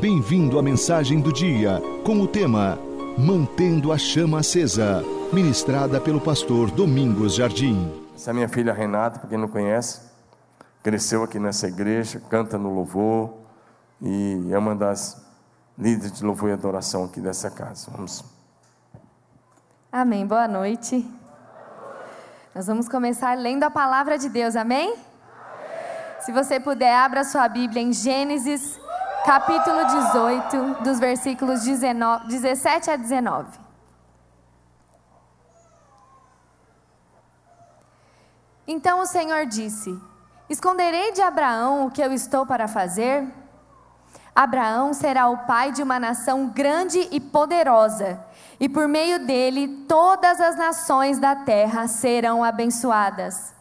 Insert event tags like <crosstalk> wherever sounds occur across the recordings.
Bem-vindo à mensagem do dia, com o tema Mantendo a Chama Acesa, ministrada pelo pastor Domingos Jardim. Essa é minha filha Renata, para quem não conhece, cresceu aqui nessa igreja, canta no louvor e é uma das líderes de louvor e adoração aqui dessa casa. Vamos. Amém. Boa noite. Nós vamos começar lendo a palavra de Deus, amém? amém? Se você puder, abra sua Bíblia em Gênesis, capítulo 18, dos versículos 19, 17 a 19. Então o Senhor disse: Esconderei de Abraão o que eu estou para fazer? Abraão será o pai de uma nação grande e poderosa e por meio dele todas as nações da terra serão abençoadas.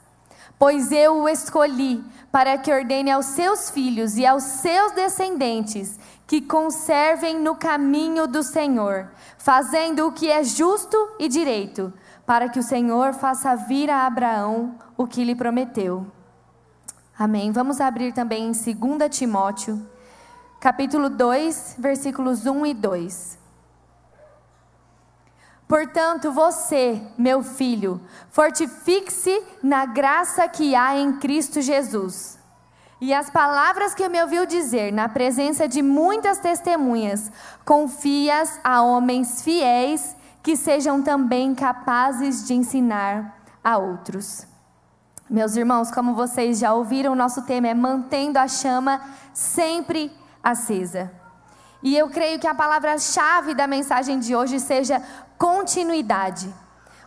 Pois eu o escolhi para que ordene aos seus filhos e aos seus descendentes que conservem no caminho do Senhor, fazendo o que é justo e direito, para que o Senhor faça vir a Abraão o que lhe prometeu. Amém. Vamos abrir também em 2 Timóteo, capítulo 2, versículos 1 e 2. Portanto, você, meu filho, fortifique-se na graça que há em Cristo Jesus. E as palavras que me ouviu dizer na presença de muitas testemunhas, confias a homens fiéis que sejam também capazes de ensinar a outros. Meus irmãos, como vocês já ouviram, nosso tema é mantendo a chama sempre acesa. E eu creio que a palavra-chave da mensagem de hoje seja continuidade.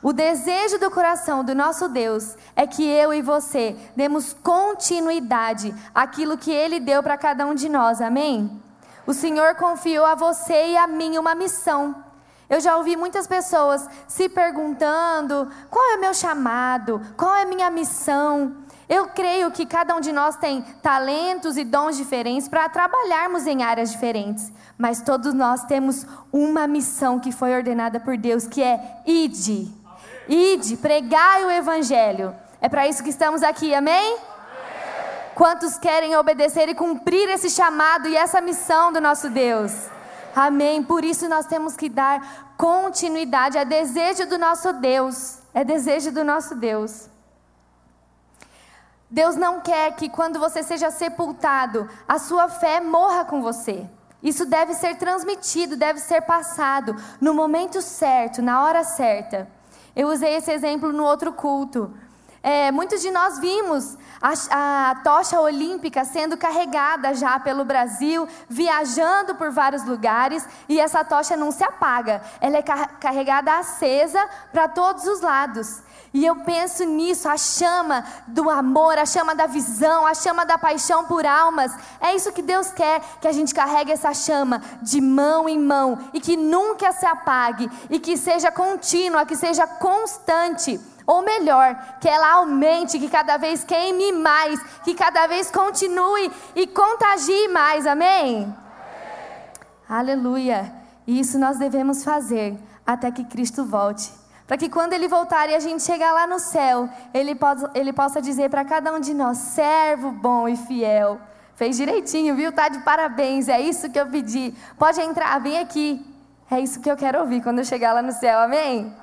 O desejo do coração do nosso Deus é que eu e você demos continuidade àquilo que Ele deu para cada um de nós, amém? O Senhor confiou a você e a mim uma missão. Eu já ouvi muitas pessoas se perguntando: qual é o meu chamado? Qual é a minha missão? Eu creio que cada um de nós tem talentos e dons diferentes para trabalharmos em áreas diferentes, mas todos nós temos uma missão que foi ordenada por Deus, que é ide. Ide, pregai o evangelho. É para isso que estamos aqui, amém? Quantos querem obedecer e cumprir esse chamado e essa missão do nosso Deus? Amém. Por isso nós temos que dar continuidade. É desejo do nosso Deus. É desejo do nosso Deus. Deus não quer que quando você seja sepultado, a sua fé morra com você. Isso deve ser transmitido, deve ser passado no momento certo, na hora certa. Eu usei esse exemplo no outro culto. É, muitos de nós vimos a, a, tocha olímpica sendo carregada já pelo Brasil, viajando por vários lugares, e essa tocha não se apaga, ela é carregada acesa para todos os lados. E eu penso nisso, a chama do amor, a chama da visão, a chama da paixão por almas. É isso que Deus quer, que a gente carregue essa chama de mão em mão e que nunca se apague e que seja contínua, que seja constante. Ou melhor, que ela aumente, que cada vez queime mais, que cada vez continue e contagie mais. Amém? Amém. Aleluia. E isso nós devemos fazer até que Cristo volte para que quando ele voltar e a gente chegar lá no céu, ele, pode, ele possa dizer para cada um de nós: servo bom e fiel. Fez direitinho, viu? Tá de parabéns, é isso que eu pedi. Pode entrar, vem aqui. É isso que eu quero ouvir quando eu chegar lá no céu, amém? amém.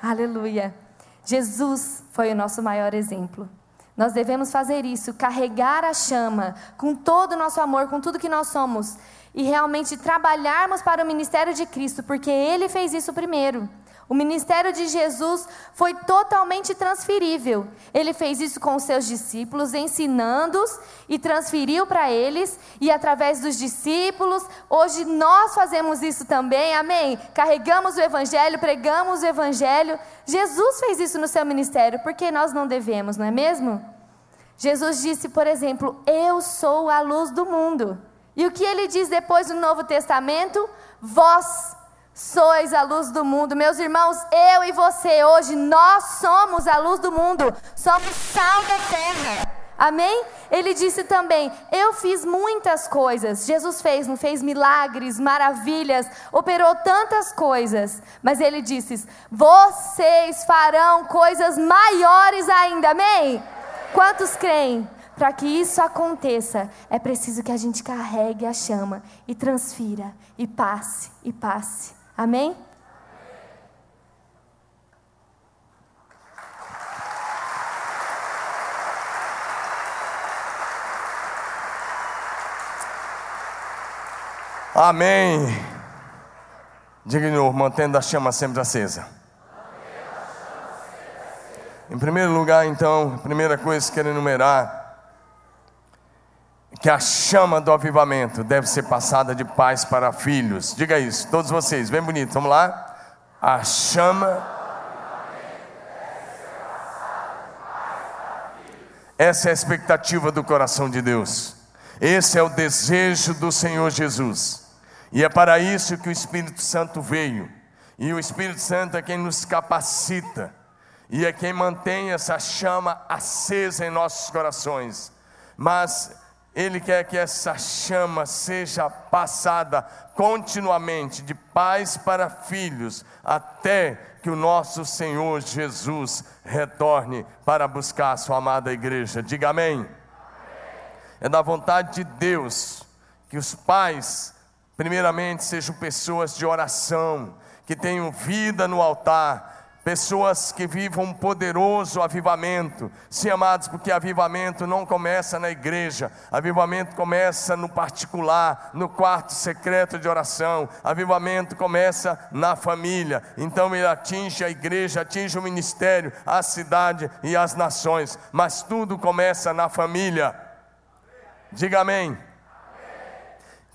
Aleluia. Jesus foi o nosso maior exemplo. Nós devemos fazer isso, carregar a chama com todo o nosso amor, com tudo que nós somos, e realmente trabalharmos para o ministério de Cristo, porque Ele fez isso primeiro. O ministério de Jesus foi totalmente transferível. Ele fez isso com os seus discípulos, ensinando-os e transferiu para eles, e através dos discípulos, hoje nós fazemos isso também, amém? Carregamos o Evangelho, pregamos o Evangelho. Jesus fez isso no seu ministério, porque nós não devemos, não é mesmo? Jesus disse, por exemplo, Eu sou a luz do mundo. E o que ele diz depois do Novo Testamento? Vós sois a luz do mundo. Meus irmãos, eu e você hoje, nós somos a luz do mundo, somos sal da terra. Amém? Ele disse também: Eu fiz muitas coisas. Jesus fez, não fez milagres, maravilhas, operou tantas coisas. Mas ele disse: Vocês farão coisas maiores ainda. Amém? Quantos creem? para que isso aconteça, é preciso que a gente carregue a chama e transfira, e passe, e passe. Amém? Amém. Diga de novo, mantendo a chama sempre acesa. Em primeiro lugar, então, a primeira coisa que quero enumerar que a chama do avivamento deve ser passada de pais para filhos. Diga isso, todos vocês, bem bonito. Vamos lá? A chama Essa é a expectativa do coração de Deus. Esse é o desejo do Senhor Jesus. E é para isso que o Espírito Santo veio. E o Espírito Santo é quem nos capacita. E é quem mantém essa chama acesa em nossos corações. Mas Ele quer que essa chama seja passada continuamente, de pais para filhos, até que o nosso Senhor Jesus retorne para buscar a sua amada igreja. Diga amém. amém. É da vontade de Deus que os pais primeiramente, sejam pessoas de oração, que tenham vida no altar, pessoas que vivam um poderoso avivamento. Sim, amados, porque avivamento não começa na igreja, avivamento começa no particular, no quarto secreto de oração, avivamento começa na família. Então ele atinge a igreja, atinge o ministério, a cidade e as nações, mas tudo começa na família. Diga amém.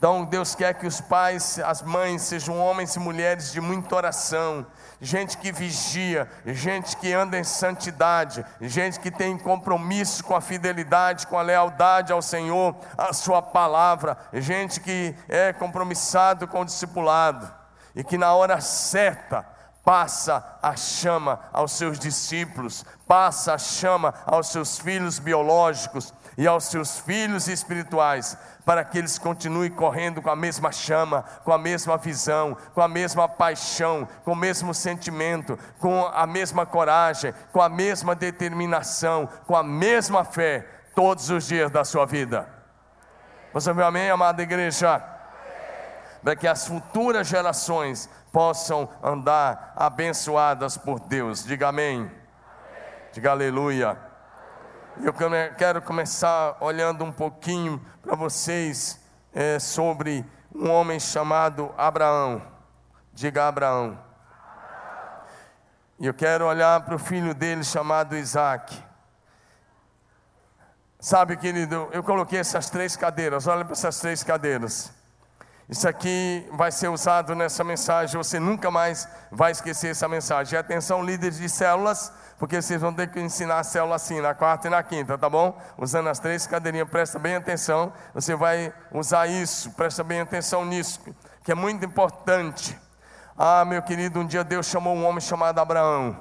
Então Deus quer que os pais, as mães sejam homens e mulheres de muita oração, gente que vigia, gente que anda em santidade, gente que tem compromisso com a fidelidade, com a lealdade ao Senhor, a sua palavra, gente que é compromissado com o discipulado e que na hora certa passa a chama aos seus discípulos, passa a chama aos seus filhos biológicos e aos seus filhos espirituais, para que eles continuem correndo com a mesma chama, com a mesma visão, com a mesma paixão, com o mesmo sentimento, com a mesma coragem, com a mesma determinação, com a mesma fé, todos os dias da sua vida. Você viu amém, amada igreja? Para que as futuras gerações possam andar abençoadas por Deus. Diga amém. amém. Diga aleluia. Eu quero começar olhando um pouquinho para vocês é, sobre um homem chamado Abraão. Diga Abraão. E eu quero olhar para o filho dele chamado Isaac. Sabe, querido, eu coloquei essas três cadeiras, olha para essas três cadeiras. Isso aqui vai ser usado nessa mensagem, você nunca mais vai esquecer essa mensagem. E atenção, líderes de células, porque vocês vão ter que ensinar a célula assim, na quarta e na quinta, tá bom? Usando as três cadeirinhas, presta bem atenção. Você vai usar isso, presta bem atenção nisso, que é muito importante. Ah, meu querido, um dia Deus chamou um homem chamado Abraão,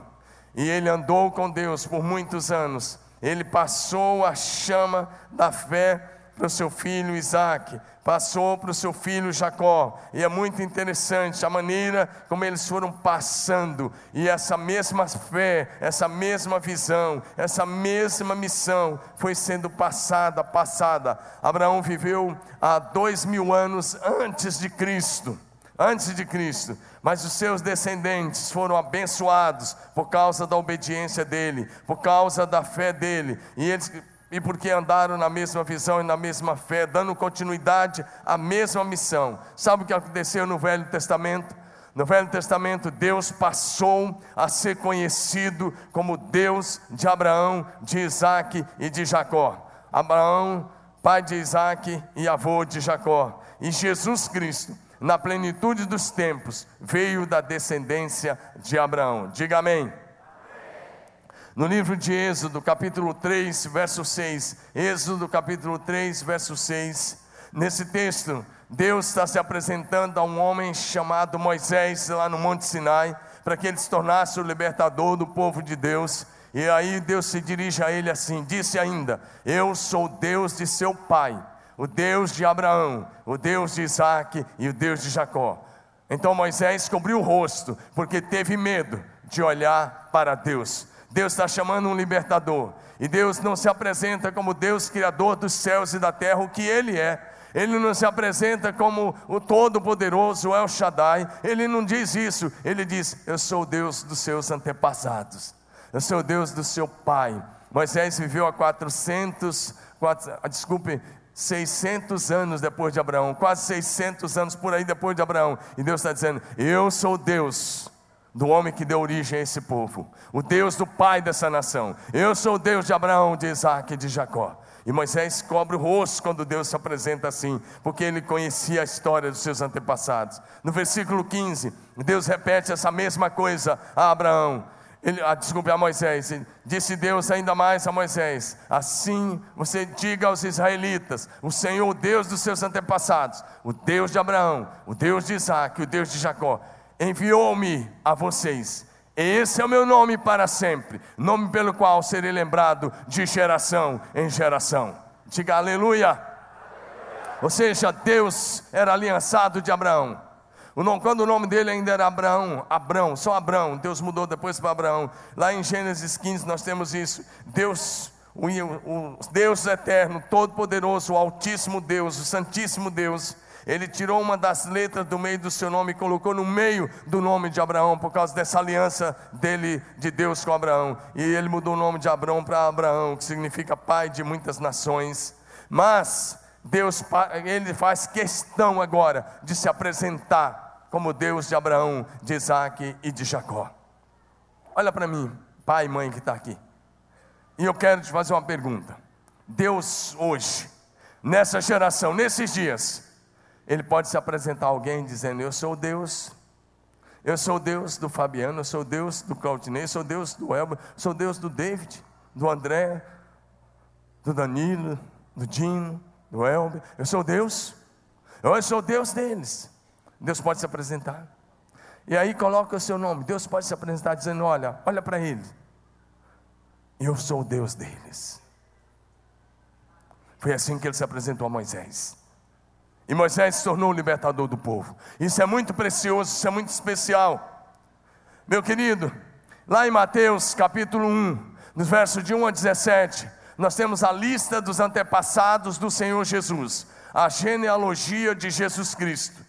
e ele andou com Deus por muitos anos. Ele passou a chama da fé para o seu filho Isaac, passou para o seu filho Jacó, e é muito interessante a maneira como eles foram passando, e essa mesma fé, essa mesma visão, essa mesma missão foi sendo passada, passada. Abraão viveu há dois mil anos antes de Cristo, antes de Cristo, mas os seus descendentes foram abençoados por causa da obediência dele, por causa da fé dele, e eles e porque andaram na mesma visão e na mesma fé, dando continuidade à mesma missão. Sabe o que aconteceu no Velho Testamento? No Velho Testamento, Deus passou a ser conhecido como Deus de Abraão, de Isaac e de Jacó. Abraão, pai de Isaac e avô de Jacó. E Jesus Cristo, na plenitude dos tempos, veio da descendência de Abraão. Diga amém. No livro de Êxodo, capítulo 3, verso 6. Êxodo, capítulo 3, verso 6. Nesse texto, Deus está se apresentando a um homem chamado Moisés, lá no Monte Sinai, para que ele se tornasse o libertador do povo de Deus. E aí Deus se dirige a ele assim: disse ainda: Eu sou Deus de seu pai, o Deus de Abraão, o Deus de Isaac e o Deus de Jacó. Então Moisés cobriu o rosto, porque teve medo de olhar para Deus. Deus está chamando um libertador. E Deus não se apresenta como Deus criador dos céus e da terra, o que Ele é. Ele não se apresenta como o Todo-Poderoso, El Shaddai. Ele não diz isso. Ele diz: Eu sou o Deus dos seus antepassados. Eu sou o Deus do seu pai. Moisés viveu há 400, 4, ah, desculpe, 600 anos depois de Abraão, quase 600 anos por aí depois de Abraão. E Deus está dizendo: Eu sou Deus do homem que deu origem a esse povo, o Deus do pai dessa nação. Eu sou o Deus de Abraão, de Isaac e de Jacó. E Moisés cobre o rosto quando Deus se apresenta assim, porque ele conhecia a história dos seus antepassados. No versículo 15, Deus repete essa mesma coisa a Abraão. Ele, ah, desculpe, a Moisés. Disse Deus ainda mais a Moisés: Assim você diga aos israelitas: O Senhor, o Deus dos seus antepassados, o Deus de Abraão, o Deus de Isaac, o Deus de Jacó, enviou-me a vocês. Esse é o meu nome para sempre, nome pelo qual serei lembrado de geração em geração. Diga aleluia. Ou seja, Deus era aliançado de Abraão. Quando o nome dele ainda era Abraão, Abraão, só Abraão, Deus mudou depois para Abraão. Lá em Gênesis 15 nós temos isso. Deus, o Deus eterno, todo-poderoso, o Altíssimo Deus, o Santíssimo Deus, ele tirou uma das letras do meio do seu nome e colocou no meio do nome de Abraão, por causa dessa aliança dele, de Deus com Abraão. E ele mudou o nome de Abraão para Abraão, que significa pai de muitas nações. Mas Deus, ele faz questão agora de se apresentar como Deus de Abraão, de Isaac e de Jacó. Olha para mim, pai e mãe que está aqui. E eu quero te fazer uma pergunta. Deus hoje, nessa geração, nesses dias, ele pode se apresentar a alguém dizendo: Eu sou Deus, eu sou Deus do Fabiano, eu sou Deus do Claudinei, eu sou Deus do Elber, eu sou Deus do David, do André, do Danilo, do Dino, do Elber, eu sou Deus, eu sou Deus deles. Deus pode se apresentar. E aí coloca o seu nome. Deus pode se apresentar dizendo: Olha, olha para ele. Eu sou o Deus deles. Foi assim que ele se apresentou a Moisés. E Moisés se tornou o libertador do povo. Isso é muito precioso, isso é muito especial. Meu querido, lá em Mateus capítulo 1, nos versos de 1 a 17, nós temos a lista dos antepassados do Senhor Jesus, a genealogia de Jesus Cristo.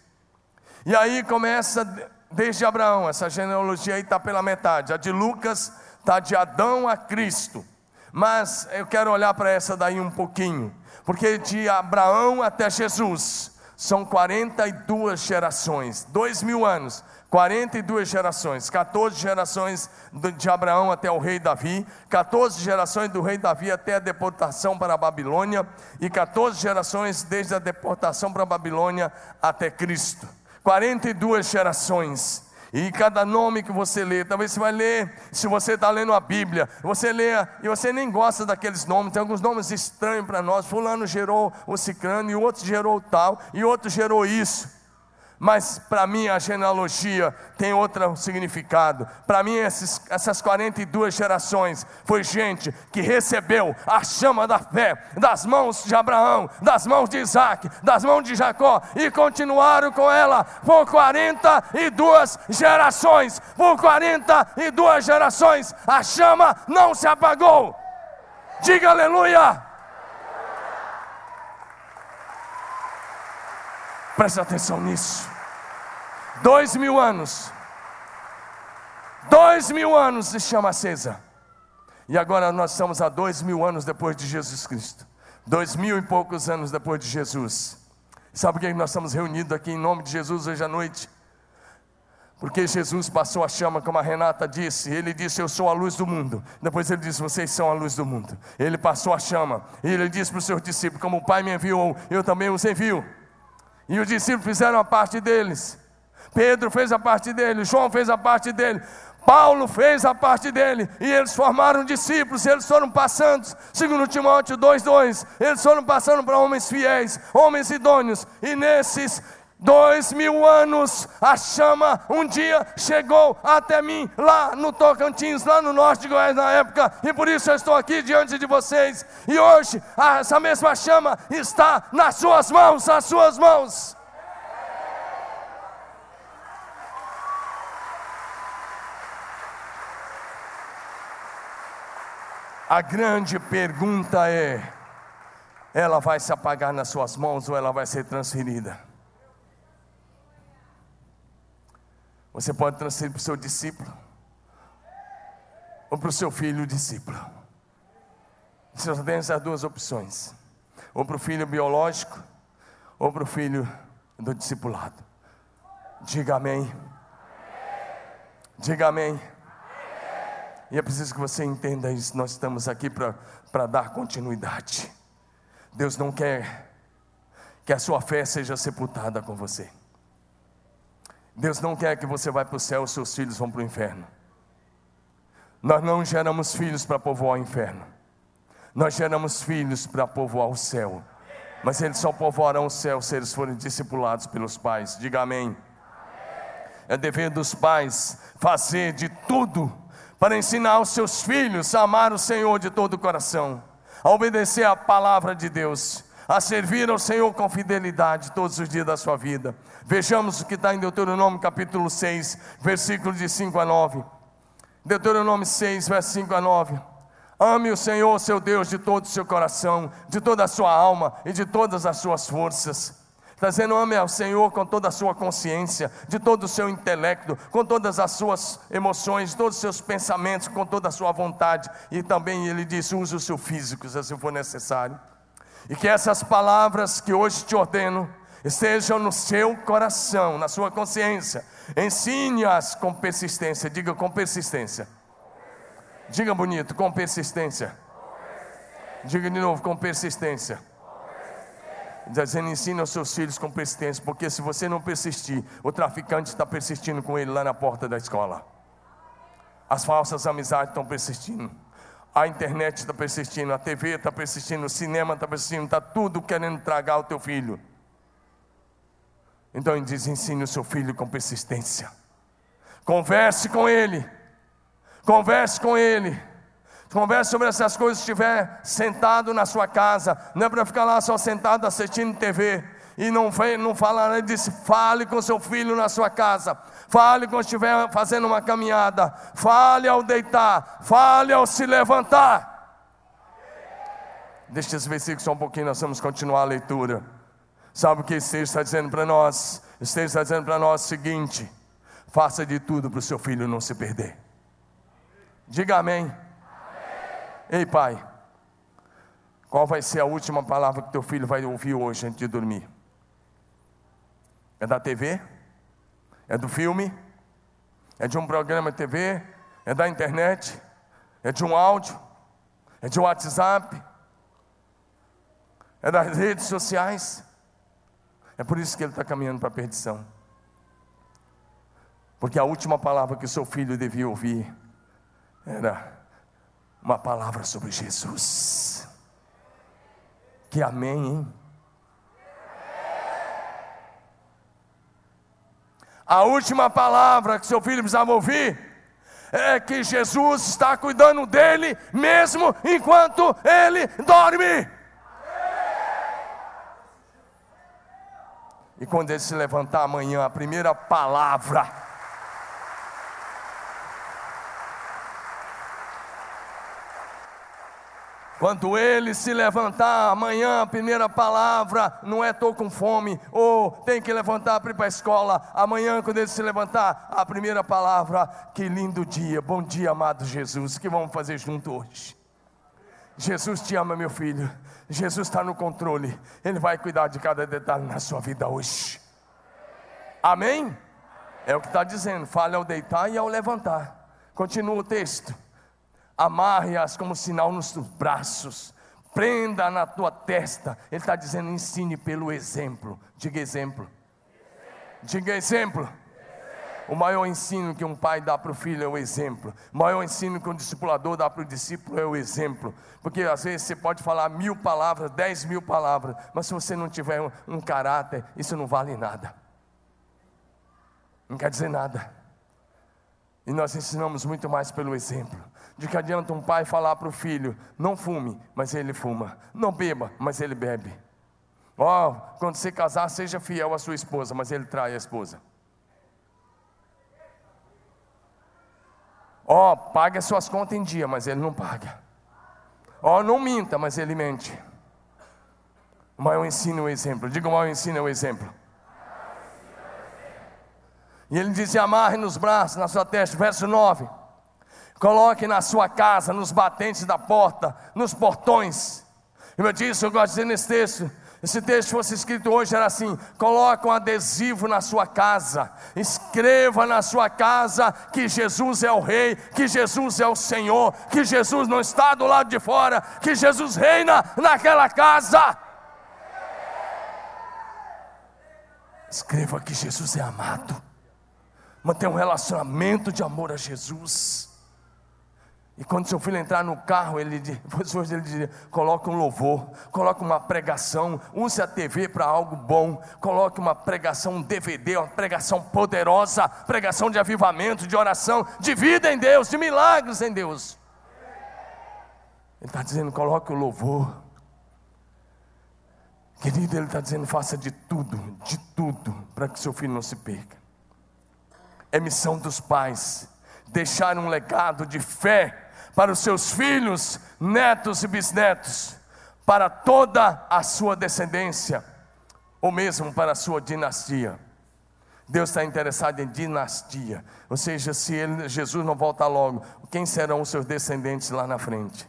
E aí começa desde Abraão, essa genealogia aí está pela metade. A de Lucas está de Adão a Cristo. Mas eu quero olhar para essa daí um pouquinho, porque de Abraão até Jesus são 42 gerações, dois mil anos, 42 gerações, 14 gerações de Abraão até o rei Davi, 14 gerações do rei Davi até a deportação para a Babilônia, e 14 gerações desde a deportação para a Babilônia até Cristo. 42 gerações. E cada nome que você lê, talvez você vai ler, se você está lendo a Bíblia, você lê e você nem gosta daqueles nomes, tem alguns nomes estranhos para nós. Fulano gerou o ciclano, e outro gerou tal, e outro gerou isso. Mas para mim a genealogia tem outro significado. Para mim esses, essas 42 gerações foi gente que recebeu a chama da fé das mãos de Abraão, das mãos de Isaac, das mãos de Jacó e continuaram com ela por 42 gerações. Por 42 gerações a chama não se apagou. Diga aleluia. Preste atenção nisso. Dois mil anos. Dois mil anos de chama acesa. E agora nós estamos a dois mil anos depois de Jesus Cristo. Dois mil e poucos anos depois de Jesus. Sabe por que nós estamos reunidos aqui em nome de Jesus hoje à noite? Porque Jesus passou a chama, como a Renata disse. Ele disse: Eu sou a luz do mundo. Depois ele disse: Vocês são a luz do mundo. Ele passou a chama. E ele disse para os seus discípulos: Como o Pai me enviou, eu também os envio. E os discípulos fizeram a parte deles. Pedro fez a parte dele, João fez a parte dele, Paulo fez a parte dele, e eles formaram discípulos, eles foram passando, segundo Timóteo 2,2, eles foram passando para homens fiéis, homens idôneos, e nesses dois mil anos, a chama um dia chegou até mim, lá no Tocantins, lá no norte de Goiás na época, e por isso eu estou aqui diante de vocês, e hoje essa mesma chama está nas suas mãos, nas suas mãos. A grande pergunta é: ela vai se apagar nas suas mãos ou ela vai ser transferida? Você pode transferir para o seu discípulo ou para o seu filho discípulo. Você só tem essas duas opções: ou para o filho biológico, ou para o filho do discipulado. Diga amém. Diga amém. E é preciso que você entenda isso. Nós estamos aqui para dar continuidade. Deus não quer que a sua fé seja sepultada com você. Deus não quer que você vá para o céu, seus filhos vão para o inferno. Nós não geramos filhos para povoar o inferno. Nós geramos filhos para povoar o céu. Mas eles só povoarão o céu se eles forem discipulados pelos pais. Diga amém. É dever dos pais fazer de tudo para ensinar os seus filhos a amar o Senhor de todo o coração, a obedecer a palavra de Deus, a servir ao Senhor com fidelidade todos os dias da sua vida. Vejamos o que está em Deuteronômio capítulo 6, versículos de 5 a 9. Deuteronômio 6, verso 5 a 9. Ame o Senhor, seu Deus, de todo o seu coração, de toda a sua alma e de todas as suas forças. Dizendo, ame ao Senhor com toda a sua consciência, de todo o seu intelecto, com todas as suas emoções, todos os seus pensamentos, com toda a sua vontade. E também ele diz: use o seu físico, se for necessário. E que essas palavras que hoje te ordeno estejam no seu coração, na sua consciência, Ensine-as com persistência. Diga com persistência. Diga bonito, com persistência. Diga de novo, com persistência. Dizendo, ensine aos seus filhos com persistência, porque se você não persistir, o traficante está persistindo com ele lá na porta da escola. As falsas amizades estão persistindo. A internet está persistindo, a TV está persistindo, o cinema está persistindo, está tudo querendo tragar o teu filho. Então ele diz: ensine o seu filho com persistência. Converse com ele. Converse com ele. Converse sobre essas coisas estiver sentado na sua casa. Não é para ficar lá só sentado assistindo TV. E não, não falar, ele disse: fale com seu filho na sua casa. Fale quando estiver fazendo uma caminhada. Fale ao deitar. Fale ao se levantar. Deixa esse versículo só um pouquinho, nós vamos continuar a leitura. Sabe o que esse está dizendo para nós? Esse está dizendo para nós o seguinte: faça de tudo para o seu filho não se perder. Diga amém. Ei, pai, qual vai ser a última palavra que teu filho vai ouvir hoje antes de dormir? É da TV? É do filme? É de um programa de TV? É da internet? É de um áudio? É de um WhatsApp? É das redes sociais? É por isso que ele está caminhando para a perdição. Porque a última palavra que seu filho devia ouvir era uma palavra sobre Jesus. Que amém, hein? A última palavra que seu filho precisava ouvir é que Jesus está cuidando dele mesmo enquanto ele dorme. E quando ele se levantar amanhã, a primeira palavra. Quando ele se levantar amanhã, a primeira palavra não é estou com fome, ou tem que levantar para ir para a escola. Amanhã, quando ele se levantar, a primeira palavra, que lindo dia, bom dia, amado Jesus, que vamos fazer junto hoje? Jesus te ama, meu filho. Jesus está no controle. Ele vai cuidar de cada detalhe na sua vida hoje. Amém? É o que está dizendo. Fale ao deitar e ao levantar. Continua o texto. Amarre-as como sinal nos braços. Prenda na tua testa. Ele está dizendo: ensine pelo exemplo. Diga exemplo. Diga exemplo. O maior ensino que um pai dá para o filho é o exemplo. O maior ensino que um discipulador dá para o discípulo é o exemplo. Porque às vezes você pode falar mil palavras, dez mil palavras, mas se você não tiver um, um caráter, isso não vale nada. Não quer dizer nada. E nós ensinamos muito mais pelo exemplo. De que adianta um pai falar para o filho: não fume, mas ele fuma. Não beba, mas ele bebe. Ó, oh, quando você casar, seja fiel à sua esposa, mas ele trai a esposa. Ó, oh, pague as suas contas em dia, mas ele não paga. Ó, oh, não minta, mas ele mente. O maior ensino é o exemplo. Diga o maior ensino é o exemplo. E ele dizia: amarre nos braços, na sua testa, verso 9. Coloque na sua casa, nos batentes da porta, nos portões. Eu disse, eu gosto de dizer nesse texto, esse texto fosse escrito hoje era assim: coloque um adesivo na sua casa, escreva na sua casa que Jesus é o Rei, que Jesus é o Senhor, que Jesus não está do lado de fora, que Jesus reina naquela casa. Escreva que Jesus é amado, mantenha um relacionamento de amor a Jesus. E quando seu filho entrar no carro, ele depois hoje ele diria: coloque um louvor, coloque uma pregação, use a TV para algo bom, coloque uma pregação, um DVD, uma pregação poderosa, pregação de avivamento, de oração, de vida em Deus, de milagres em Deus. Ele está dizendo: coloque o louvor. Querido, ele está dizendo: faça de tudo, de tudo, para que seu filho não se perca. É missão dos pais deixar um legado de fé para os seus filhos, netos e bisnetos, para toda a sua descendência, ou mesmo para a sua dinastia. Deus está interessado em dinastia, ou seja, se ele, Jesus não voltar logo, quem serão os seus descendentes lá na frente?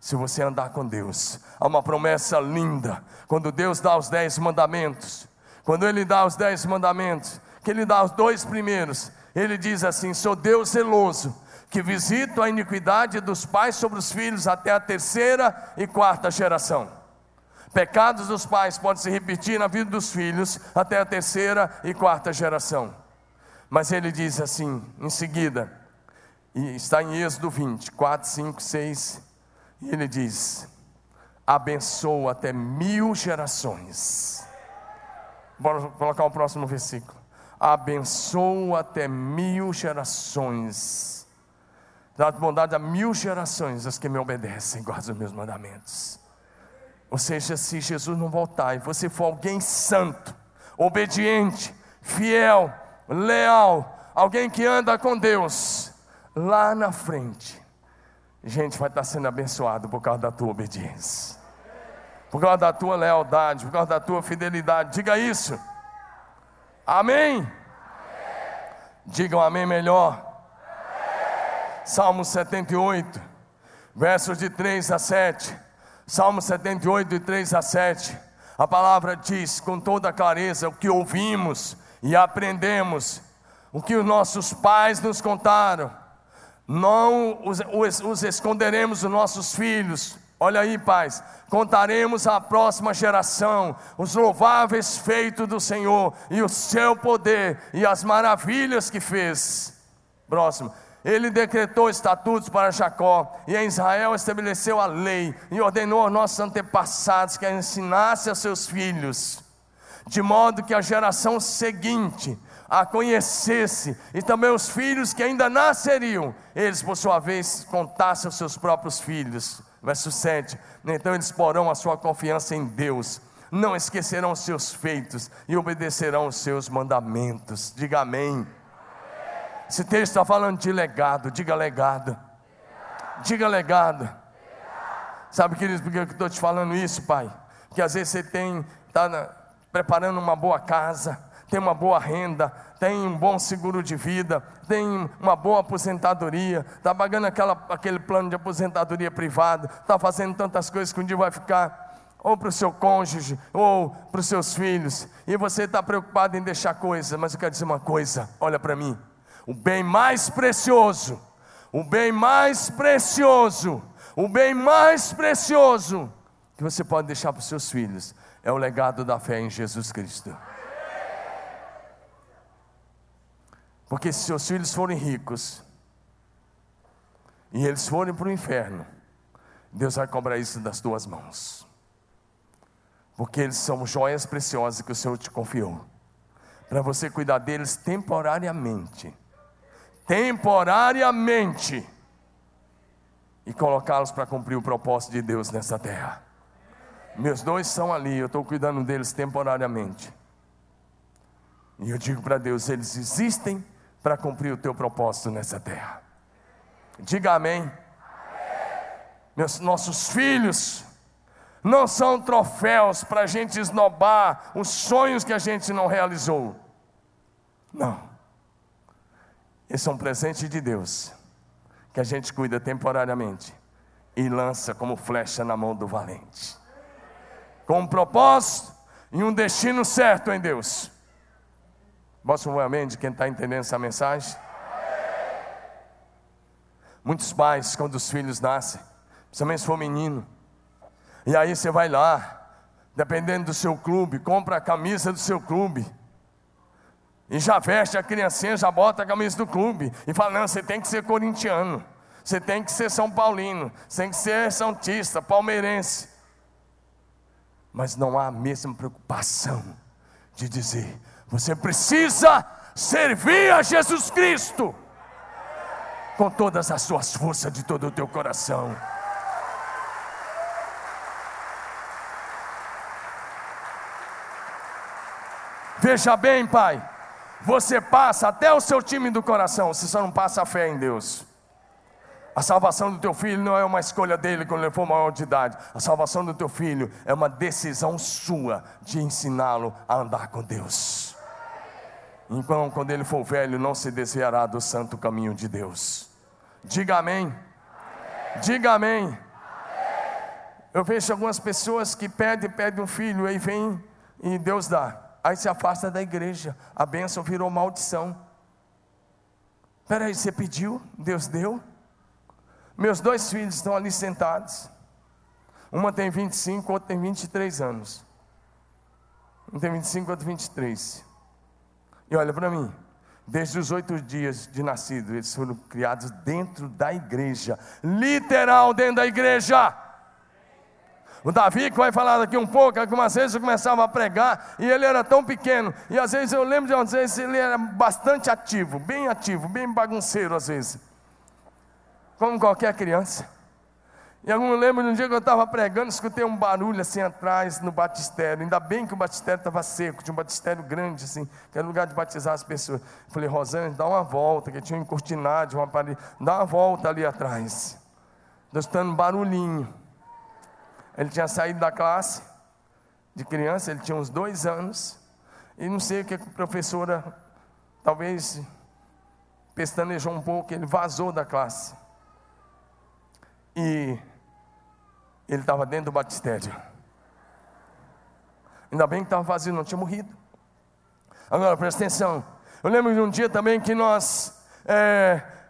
Se você andar com Deus, há uma promessa linda, quando Deus dá os dez mandamentos, quando Ele dá os dez mandamentos, que Ele dá os dois primeiros, Ele diz assim: Sou Deus zeloso, que visito a iniquidade dos pais sobre os filhos até a terceira e quarta geração. Pecados dos pais podem se repetir na vida dos filhos até a terceira e quarta geração. Mas ele diz assim, em seguida, e está em Êxodo 20, 4, 5, 6, e ele diz: abençoa até mil gerações. Bora colocar o próximo versículo. Abençoa até mil gerações Dá bondade a mil gerações as que me obedecem, guardam os meus mandamentos. Ou seja, se Jesus não voltar e você for alguém santo, obediente, fiel, leal, alguém que anda com Deus, lá na frente, gente vai estar sendo abençoado por causa da tua obediência, por causa da tua lealdade, por causa da tua fidelidade. Diga isso. Amém? amém. Digam amém melhor. Salmo 78, versos de 3 a 7. Salmo 78, de 3 a 7. A palavra diz com toda clareza o que ouvimos e aprendemos, o que os nossos pais nos contaram. Não os, os, os esconderemos nossos filhos. Olha aí, pais, contaremos à próxima geração os louváveis feitos do Senhor e o seu poder e as maravilhas que fez. Próximo ele decretou estatutos para Jacó, e em Israel estabeleceu a lei, e ordenou aos nossos antepassados que a ensinasse a seus filhos, de modo que a geração seguinte a conhecesse, e também os filhos que ainda nasceriam, eles por sua vez contassem aos seus próprios filhos. Verso 7: Então eles porão a sua confiança em Deus, não esquecerão os seus feitos e obedecerão os seus mandamentos. Diga amém. Esse texto está falando de legado, diga legado. Diga legado. Sabe, queridos, por que eu estou te falando isso, pai? Porque às vezes você tem, está preparando uma boa casa, tem uma boa renda, tem um bom seguro de vida, tem uma boa aposentadoria, está pagando aquela, aquele plano de aposentadoria privada, está fazendo tantas coisas que um dia vai ficar ou para o seu cônjuge, ou para os seus filhos, e você está preocupado em deixar coisas, mas eu quero dizer uma coisa: olha para mim, o bem mais precioso, o bem mais precioso, o bem mais precioso que você pode deixar para os seus filhos. É o legado da fé em Jesus Cristo. Porque se seus filhos forem ricos e eles forem para o inferno, Deus vai cobrar isso das tuas mãos. Porque eles são joias preciosas que o Senhor te confiou, para você cuidar deles temporariamente temporariamente e colocá-los para cumprir o propósito de Deus nessa terra. Meus dois são ali, eu estou cuidando deles temporariamente. E eu digo para Deus: eles existem para cumprir o teu propósito nessa terra. Diga amém. Meus, nossos filhos não são troféus para a gente esnobar os sonhos que a gente não realizou. Não. Esse é um presente de Deus, que a gente cuida temporariamente e lança como flecha na mão do valente. Com um propósito e um destino certo em Deus. Posso um amém de quem está entendendo essa mensagem? Muitos pais, quando os filhos nascem, principalmente se for menino, e aí você vai lá, dependendo do seu clube, compra a camisa do seu clube, e já veste a criancinha, já bota a camisa do clube, e fala: não, você tem que ser corintiano, você tem que ser São Paulino, você tem que ser Santista, palmeirense. Mas não há a mesma preocupação de dizer: você precisa servir a Jesus Cristo com todas as suas forças, de todo o teu coração. Veja bem, pai, você passa até o seu time do coração, você só não passa a fé em Deus. A salvação do teu filho não é uma escolha dele quando ele for maior de idade. A salvação do teu filho é uma decisão sua de ensiná-lo a andar com Deus. Então, quando ele for velho, não se desviará do santo caminho de Deus. Diga amém. amém. Diga amém. amém. Eu vejo algumas pessoas que pedem, pedem um filho, aí vem e Deus dá. Aí se afasta da igreja. A bênção virou maldição. Peraí, você pediu, Deus deu. Meus dois filhos estão ali sentados. Uma tem 25, outra tem 23 anos. Um tem 25, outro 23. E olha para mim. Desde os oito dias de nascido, eles foram criados dentro da igreja, literal dentro da igreja. O Davi, que vai falar daqui um pouco, algumas vezes eu começava a pregar e ele era tão pequeno. E às vezes eu lembro de às vezes ele era bastante ativo, bem ativo, bem bagunceiro às vezes. Como qualquer criança. E eu lembro de um dia que eu estava pregando, escutei um barulho assim atrás no batistério. Ainda bem que o batistério estava seco, tinha um batistério grande assim, que era lugar de batizar as pessoas. falei, Rosane, dá uma volta, que tinha um cortinado, uma parede, dá uma volta ali atrás. Estou escutando um barulhinho. Ele tinha saído da classe de criança, ele tinha uns dois anos, e não sei o que a professora, talvez pestanejou um pouco, ele vazou da classe. E ele estava dentro do batistério. Ainda bem que estava vazio, não tinha morrido. Agora presta atenção. Eu lembro de um dia também que nós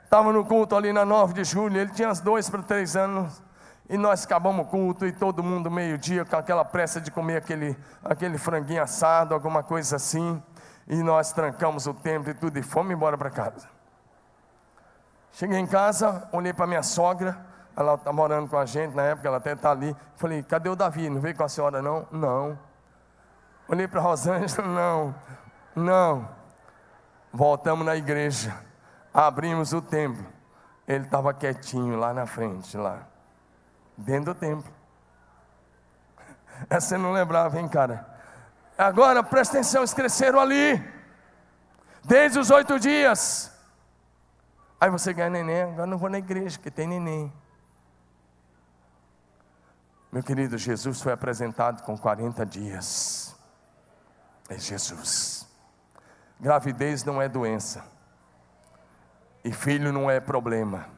estávamos é, no culto ali na 9 de julho. Ele tinha uns dois para três anos. E nós acabamos o culto e todo mundo meio-dia com aquela pressa de comer aquele, aquele franguinho assado, alguma coisa assim. E nós trancamos o templo e tudo e fomos embora para casa. Cheguei em casa, olhei para minha sogra. Ela está morando com a gente na época, ela até está ali. Falei, cadê o Davi? Não veio com a senhora não? Não. Olhei para Rosângela, <laughs> não, não. Voltamos na igreja, abrimos o templo. Ele estava quietinho lá na frente, lá, dentro do templo. Essa você não lembrava, hein, cara? Agora, presta atenção, eles cresceram ali, desde os oito dias. Aí você ganha neném, agora não vou na igreja, porque tem neném. Meu querido, Jesus foi apresentado com 40 dias. É Jesus. Gravidez não é doença. E filho não é problema.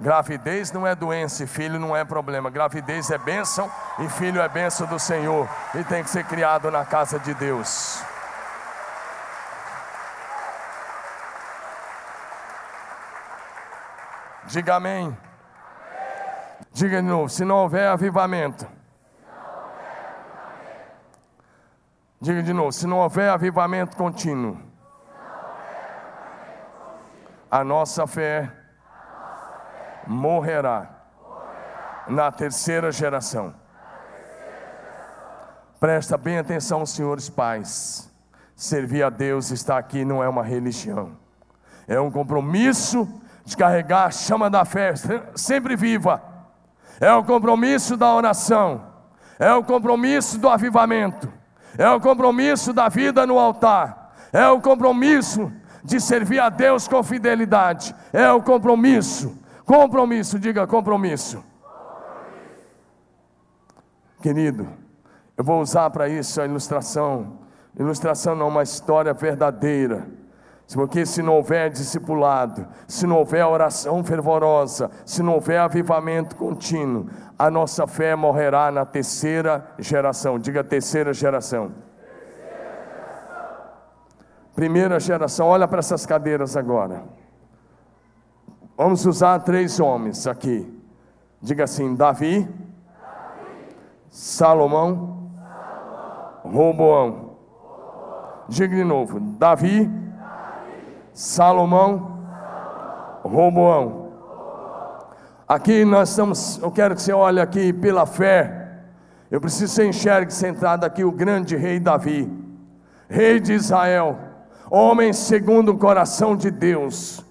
Gravidez não é doença e filho não é problema. Gravidez é bênção e filho é bênção do Senhor. E tem que ser criado na casa de Deus. Diga amém. Diga de novo: se não houver avivamento. Diga de novo: se não houver avivamento contínuo, a nossa fé, morrerá, na terceira geração. Presta bem atenção, senhores pais. Servir a Deus está aqui não é uma religião, é um compromisso de carregar a chama da fé sempre viva. É o compromisso da oração, é o compromisso do avivamento, é o compromisso da vida no altar, é o compromisso de servir a Deus com fidelidade, é o compromisso Compromisso, diga compromisso. Querido, eu vou usar para isso a ilustração. Ilustração não, uma história verdadeira. Porque se não houver discipulado, se não houver oração fervorosa, se não houver avivamento contínuo, a nossa fé morrerá na terceira geração. Diga terceira geração. Terceira geração. Primeira geração, olha para essas cadeiras agora. Vamos usar três homens aqui. Diga assim: Davi, Salomão, Roboão. Diga de novo: Davi, Salomão, Roboão. Aqui nós estamos, eu quero que você olhe aqui pela fé. Eu preciso que você enxergue sentado aqui o grande rei Davi, rei de Israel, homem segundo o coração de Deus,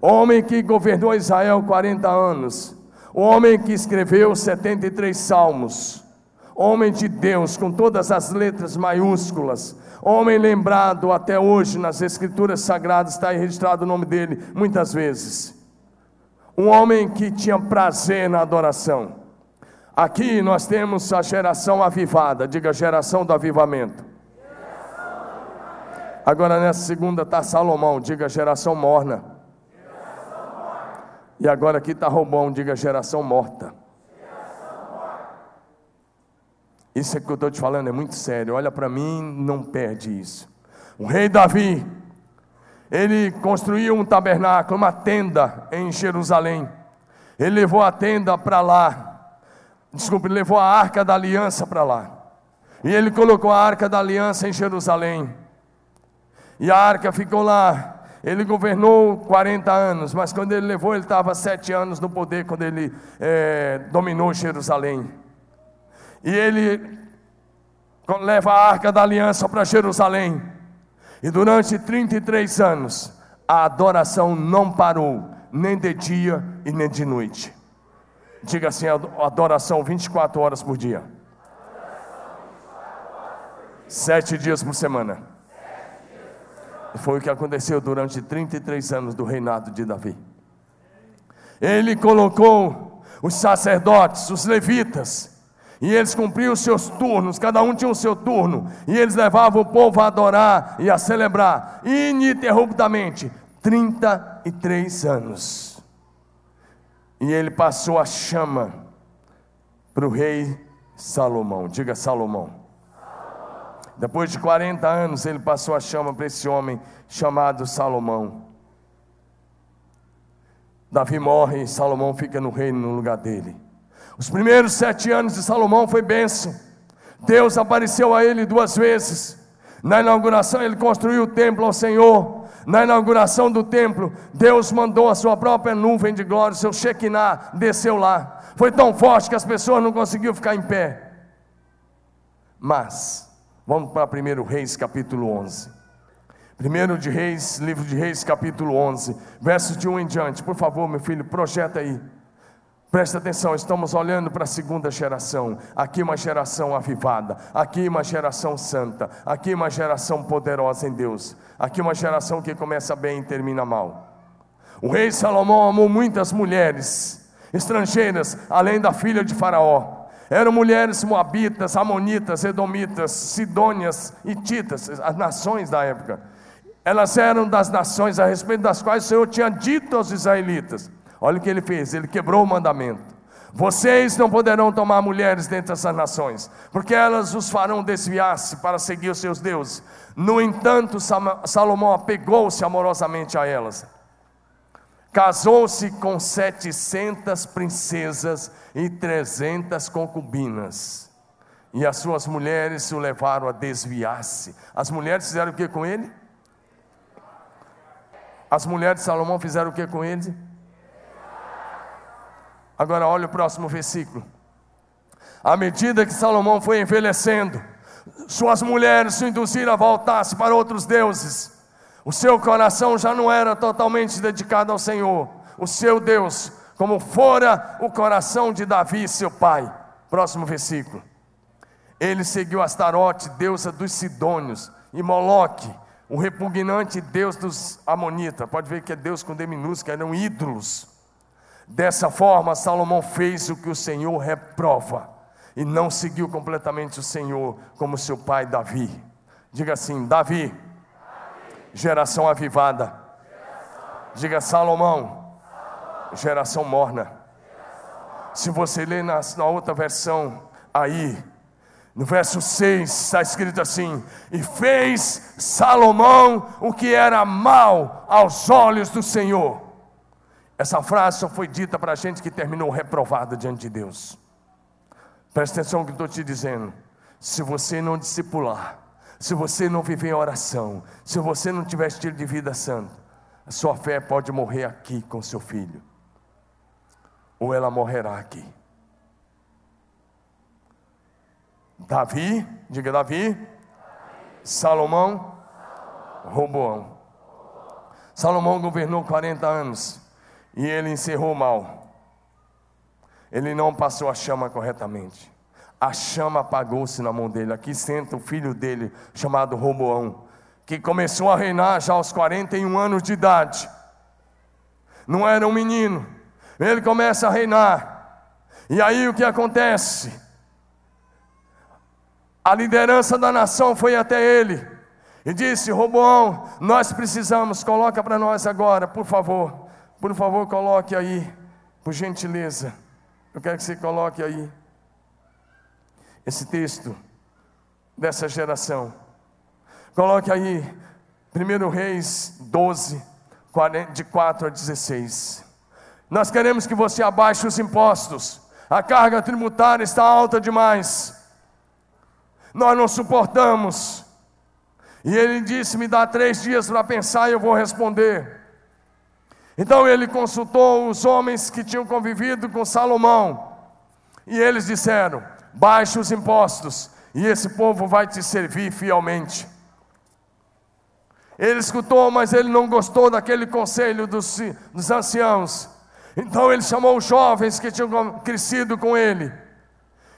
homem que governou Israel 40 anos, homem que escreveu 73 salmos homem de Deus, com todas as letras maiúsculas, homem lembrado até hoje nas Escrituras Sagradas, está registrado o nome dele muitas vezes. Um homem que tinha prazer na adoração. Aqui nós temos a geração avivada, diga geração do avivamento. Agora nessa segunda está Salomão, diga geração morna. E agora aqui está Robão, diga geração morta. Isso é que eu estou te falando é muito sério. Olha para mim, não perde isso. O rei Davi, ele construiu um tabernáculo, uma tenda em Jerusalém. Ele levou a tenda para lá. Desculpe, levou a arca da aliança para lá. E ele colocou a arca da aliança em Jerusalém. E a arca ficou lá. Ele governou 40 anos, mas quando ele levou, ele estava sete anos no poder, quando ele é, dominou Jerusalém. E ele leva a arca da aliança para Jerusalém. E durante 33 anos, a adoração não parou, nem de dia e nem de noite. Diga assim: adoração 24 horas por dia. Sete dias por semana. Foi o que aconteceu durante 33 anos do reinado de Davi. Ele colocou os sacerdotes, os levitas, e eles cumpriam os seus turnos, cada um tinha o seu turno, e eles levavam o povo a adorar e a celebrar ininterruptamente 33 anos. E ele passou a chama para o rei Salomão. Diga Salomão. Depois de 40 anos, ele passou a chama para esse homem chamado Salomão. Davi morre e Salomão fica no reino no lugar dele. Os primeiros sete anos de Salomão foi bênção. Deus apareceu a ele duas vezes. Na inauguração, ele construiu o templo ao Senhor. Na inauguração do templo, Deus mandou a sua própria nuvem de glória, seu Shekinah desceu lá. Foi tão forte que as pessoas não conseguiam ficar em pé. Mas, vamos para 1 Reis capítulo 11. 1 de Reis, livro de Reis capítulo 11, versos de 1 em diante. Por favor, meu filho, projeta aí. Presta atenção, estamos olhando para a segunda geração. Aqui uma geração avivada, aqui uma geração santa, aqui uma geração poderosa em Deus, aqui uma geração que começa bem e termina mal. O rei Salomão amou muitas mulheres estrangeiras, além da filha de Faraó. Eram mulheres moabitas, amonitas, edomitas, sidônias e titas, as nações da época. Elas eram das nações a respeito das quais o Senhor tinha dito aos israelitas: Olha o que ele fez, ele quebrou o mandamento. Vocês não poderão tomar mulheres dentre essas nações, porque elas os farão desviar-se para seguir os seus deuses. No entanto, Salomão apegou-se amorosamente a elas. Casou-se com setecentas princesas e trezentas concubinas. E as suas mulheres o levaram a desviar-se. As mulheres fizeram o que com ele? As mulheres de Salomão fizeram o que com ele? Agora olha o próximo versículo. À medida que Salomão foi envelhecendo, suas mulheres se induziram a voltar-se para outros deuses. O seu coração já não era totalmente dedicado ao Senhor, o seu Deus, como fora o coração de Davi, seu pai. Próximo versículo. Ele seguiu Astarote, deusa dos Sidônios, e Moloque, o repugnante deus dos Amonitas. Pode ver que é Deus com D minúsculo, eram ídolos Dessa forma, Salomão fez o que o Senhor reprova e não seguiu completamente o Senhor como seu pai Davi. Diga assim: Davi, Davi. Geração avivada. Diga Salomão, geração morna. Se você ler na, na outra versão, aí, no verso 6 está escrito assim: E fez Salomão o que era mal aos olhos do Senhor. Essa frase só foi dita para a gente que terminou reprovada diante de Deus. Presta atenção no que estou te dizendo. Se você não discipular, se você não viver em oração, se você não tiver estilo de vida santo, a sua fé pode morrer aqui com seu filho, ou ela morrerá aqui. Davi, diga Davi, Davi. Salomão, Salomão. Roboão. Salomão governou 40 anos e ele encerrou mal. Ele não passou a chama corretamente. A chama apagou-se na mão dele. Aqui senta o filho dele, chamado Roboão, que começou a reinar já aos 41 anos de idade. Não era um menino. Ele começa a reinar. E aí o que acontece? A liderança da nação foi até ele e disse: Roboão, nós precisamos, coloca para nós agora, por favor, por favor, coloque aí, por gentileza. Eu quero que você coloque aí esse texto dessa geração. Coloque aí, 1 Reis 12, de 4 a 16. Nós queremos que você abaixe os impostos, a carga tributária está alta demais nós não suportamos. E ele disse: Me dá três dias para pensar e eu vou responder. Então ele consultou os homens que tinham convivido com Salomão, e eles disseram: Baixe os impostos, e esse povo vai te servir fielmente. Ele escutou, mas ele não gostou daquele conselho dos, dos anciãos. Então ele chamou os jovens que tinham crescido com ele.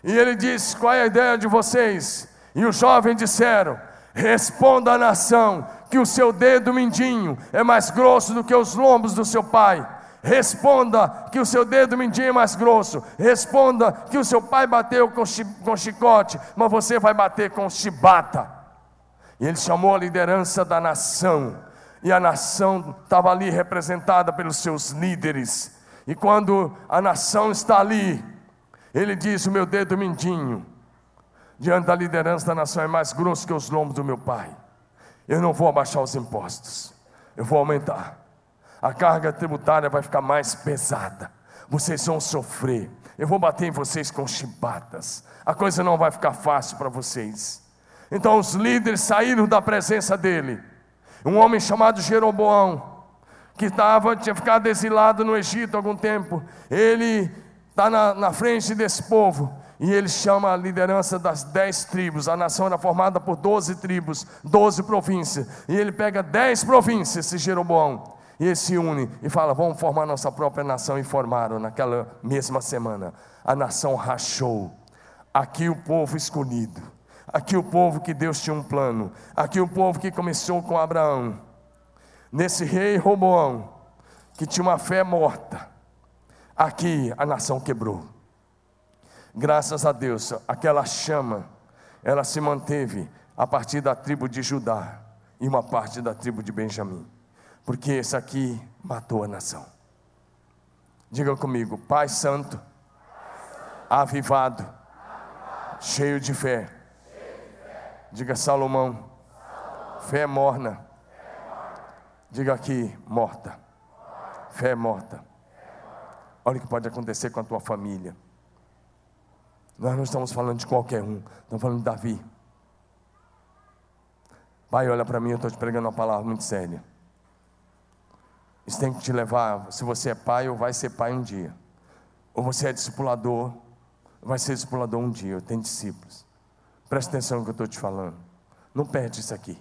E ele disse: Qual é a ideia de vocês? E os jovens disseram: Responda à nação que o seu dedo mindinho é mais grosso do que os lombos do seu pai. Responda que o seu dedo mindinho é mais grosso. Responda que o seu pai bateu com, chi com chicote, mas você vai bater com chibata. E ele chamou a liderança da nação. E a nação estava ali representada pelos seus líderes. E quando a nação está ali, ele diz: O meu dedo mindinho diante da liderança da nação é mais grosso que os lombos do meu pai. Eu não vou abaixar os impostos, eu vou aumentar. A carga tributária vai ficar mais pesada. Vocês vão sofrer. Eu vou bater em vocês com chibatas. A coisa não vai ficar fácil para vocês. Então os líderes saíram da presença dele. Um homem chamado Jeroboão, que tava, tinha ficado exilado no Egito há algum tempo, ele está na, na frente desse povo e ele chama a liderança das dez tribos. A nação era formada por doze tribos, doze províncias. E ele pega dez províncias, esse Jeroboão, e ele se une e fala: Vamos formar nossa própria nação. E formaram naquela mesma semana. A nação rachou. Aqui o povo escolhido. Aqui o povo que Deus tinha um plano. Aqui o povo que começou com Abraão. Nesse rei Roboão, que tinha uma fé morta. Aqui a nação quebrou. Graças a Deus, aquela chama, ela se manteve a partir da tribo de Judá e uma parte da tribo de Benjamim, porque esse aqui matou a nação. Diga comigo, Pai Santo, avivado, cheio de fé. Diga Salomão, fé morna. Diga aqui, morta. Fé morta. Olha o que pode acontecer com a tua família. Nós não estamos falando de qualquer um, estamos falando de Davi. Pai, olha para mim, eu estou te pregando uma palavra muito séria. Isso tem que te levar, se você é pai ou vai ser pai um dia. Ou você é discipulador, vai ser discipulador um dia, eu tenho discípulos. Presta atenção no que eu estou te falando. Não perde isso aqui.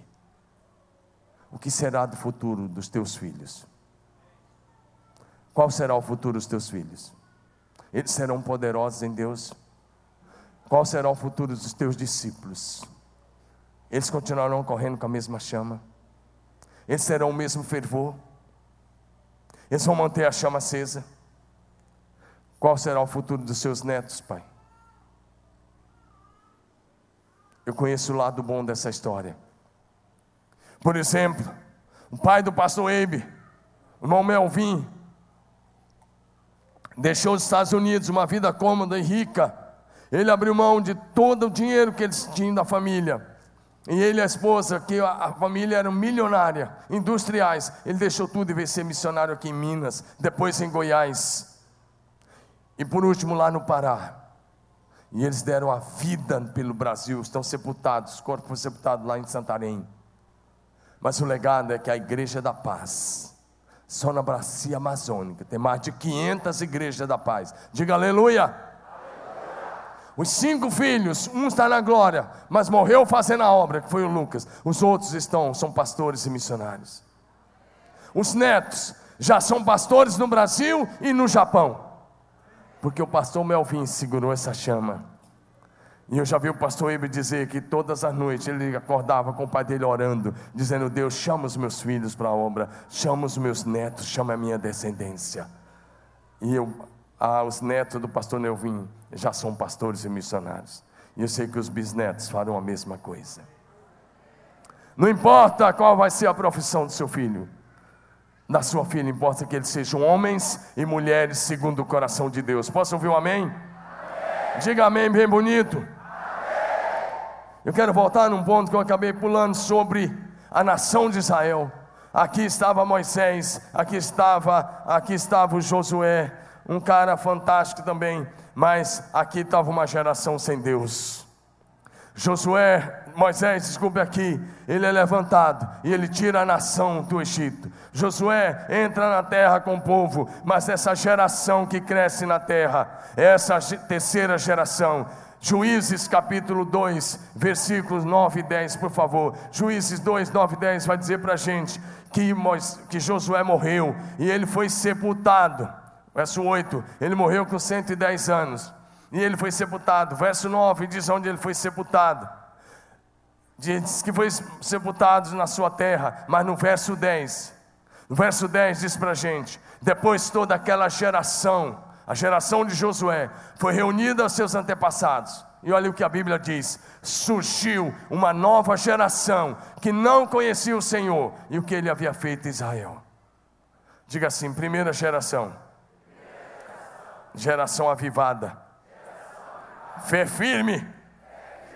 O que será do futuro dos teus filhos? Qual será o futuro dos teus filhos? Eles serão poderosos em Deus? Qual será o futuro dos teus discípulos? Eles continuarão correndo com a mesma chama? Eles terão o mesmo fervor? Eles vão manter a chama acesa? Qual será o futuro dos seus netos, pai? Eu conheço o lado bom dessa história. Por exemplo, o pai do pastor Abe, o irmão Melvin, deixou os Estados Unidos uma vida cômoda e rica. Ele abriu mão de todo o dinheiro que eles tinham da família. E ele e a esposa, que a família era milionária, industriais. Ele deixou tudo e veio ser missionário aqui em Minas, depois em Goiás. E por último lá no Pará. E eles deram a vida pelo Brasil, estão sepultados, o corpo foi sepultado lá em Santarém. Mas o legado é que a Igreja da Paz, só na Bacia Amazônica, tem mais de 500 igrejas da paz. Diga aleluia. Os cinco filhos, um está na glória, mas morreu fazendo a obra, que foi o Lucas. Os outros estão, são pastores e missionários. Os netos já são pastores no Brasil e no Japão porque o pastor Melvin segurou essa chama. E eu já vi o pastor Ibe dizer que todas as noites ele acordava com o pai dele orando, dizendo: Deus, chama os meus filhos para a obra, chama os meus netos, chama a minha descendência. E eu, ah, os netos do pastor Melvin já são pastores e missionários. E eu sei que os bisnetos farão a mesma coisa. Não importa qual vai ser a profissão do seu filho, da sua filha, importa que eles sejam homens e mulheres segundo o coração de Deus. Posso ouvir um amém? amém. Diga amém bem bonito. Amém. Eu quero voltar num ponto que eu acabei pulando sobre a nação de Israel. Aqui estava Moisés, aqui estava, aqui estava o Josué, um cara fantástico também, mas aqui estava uma geração sem Deus. Josué, Moisés, desculpe aqui, ele é levantado e ele tira a nação do Egito. Josué entra na terra com o povo, mas essa geração que cresce na terra, essa terceira geração, Juízes capítulo 2, versículos 9 e 10, por favor. Juízes 2, 9 e 10 vai dizer para a gente que, que Josué morreu e ele foi sepultado. Verso 8: ele morreu com 110 anos e ele foi sepultado. Verso 9 diz onde ele foi sepultado. Diz que foi sepultado na sua terra, mas no verso 10, no verso 10 diz para a gente: depois toda aquela geração, a geração de Josué, foi reunida aos seus antepassados. E olha o que a Bíblia diz: surgiu uma nova geração que não conhecia o Senhor e o que ele havia feito em Israel. Diga assim: primeira geração, geração avivada Fé firme,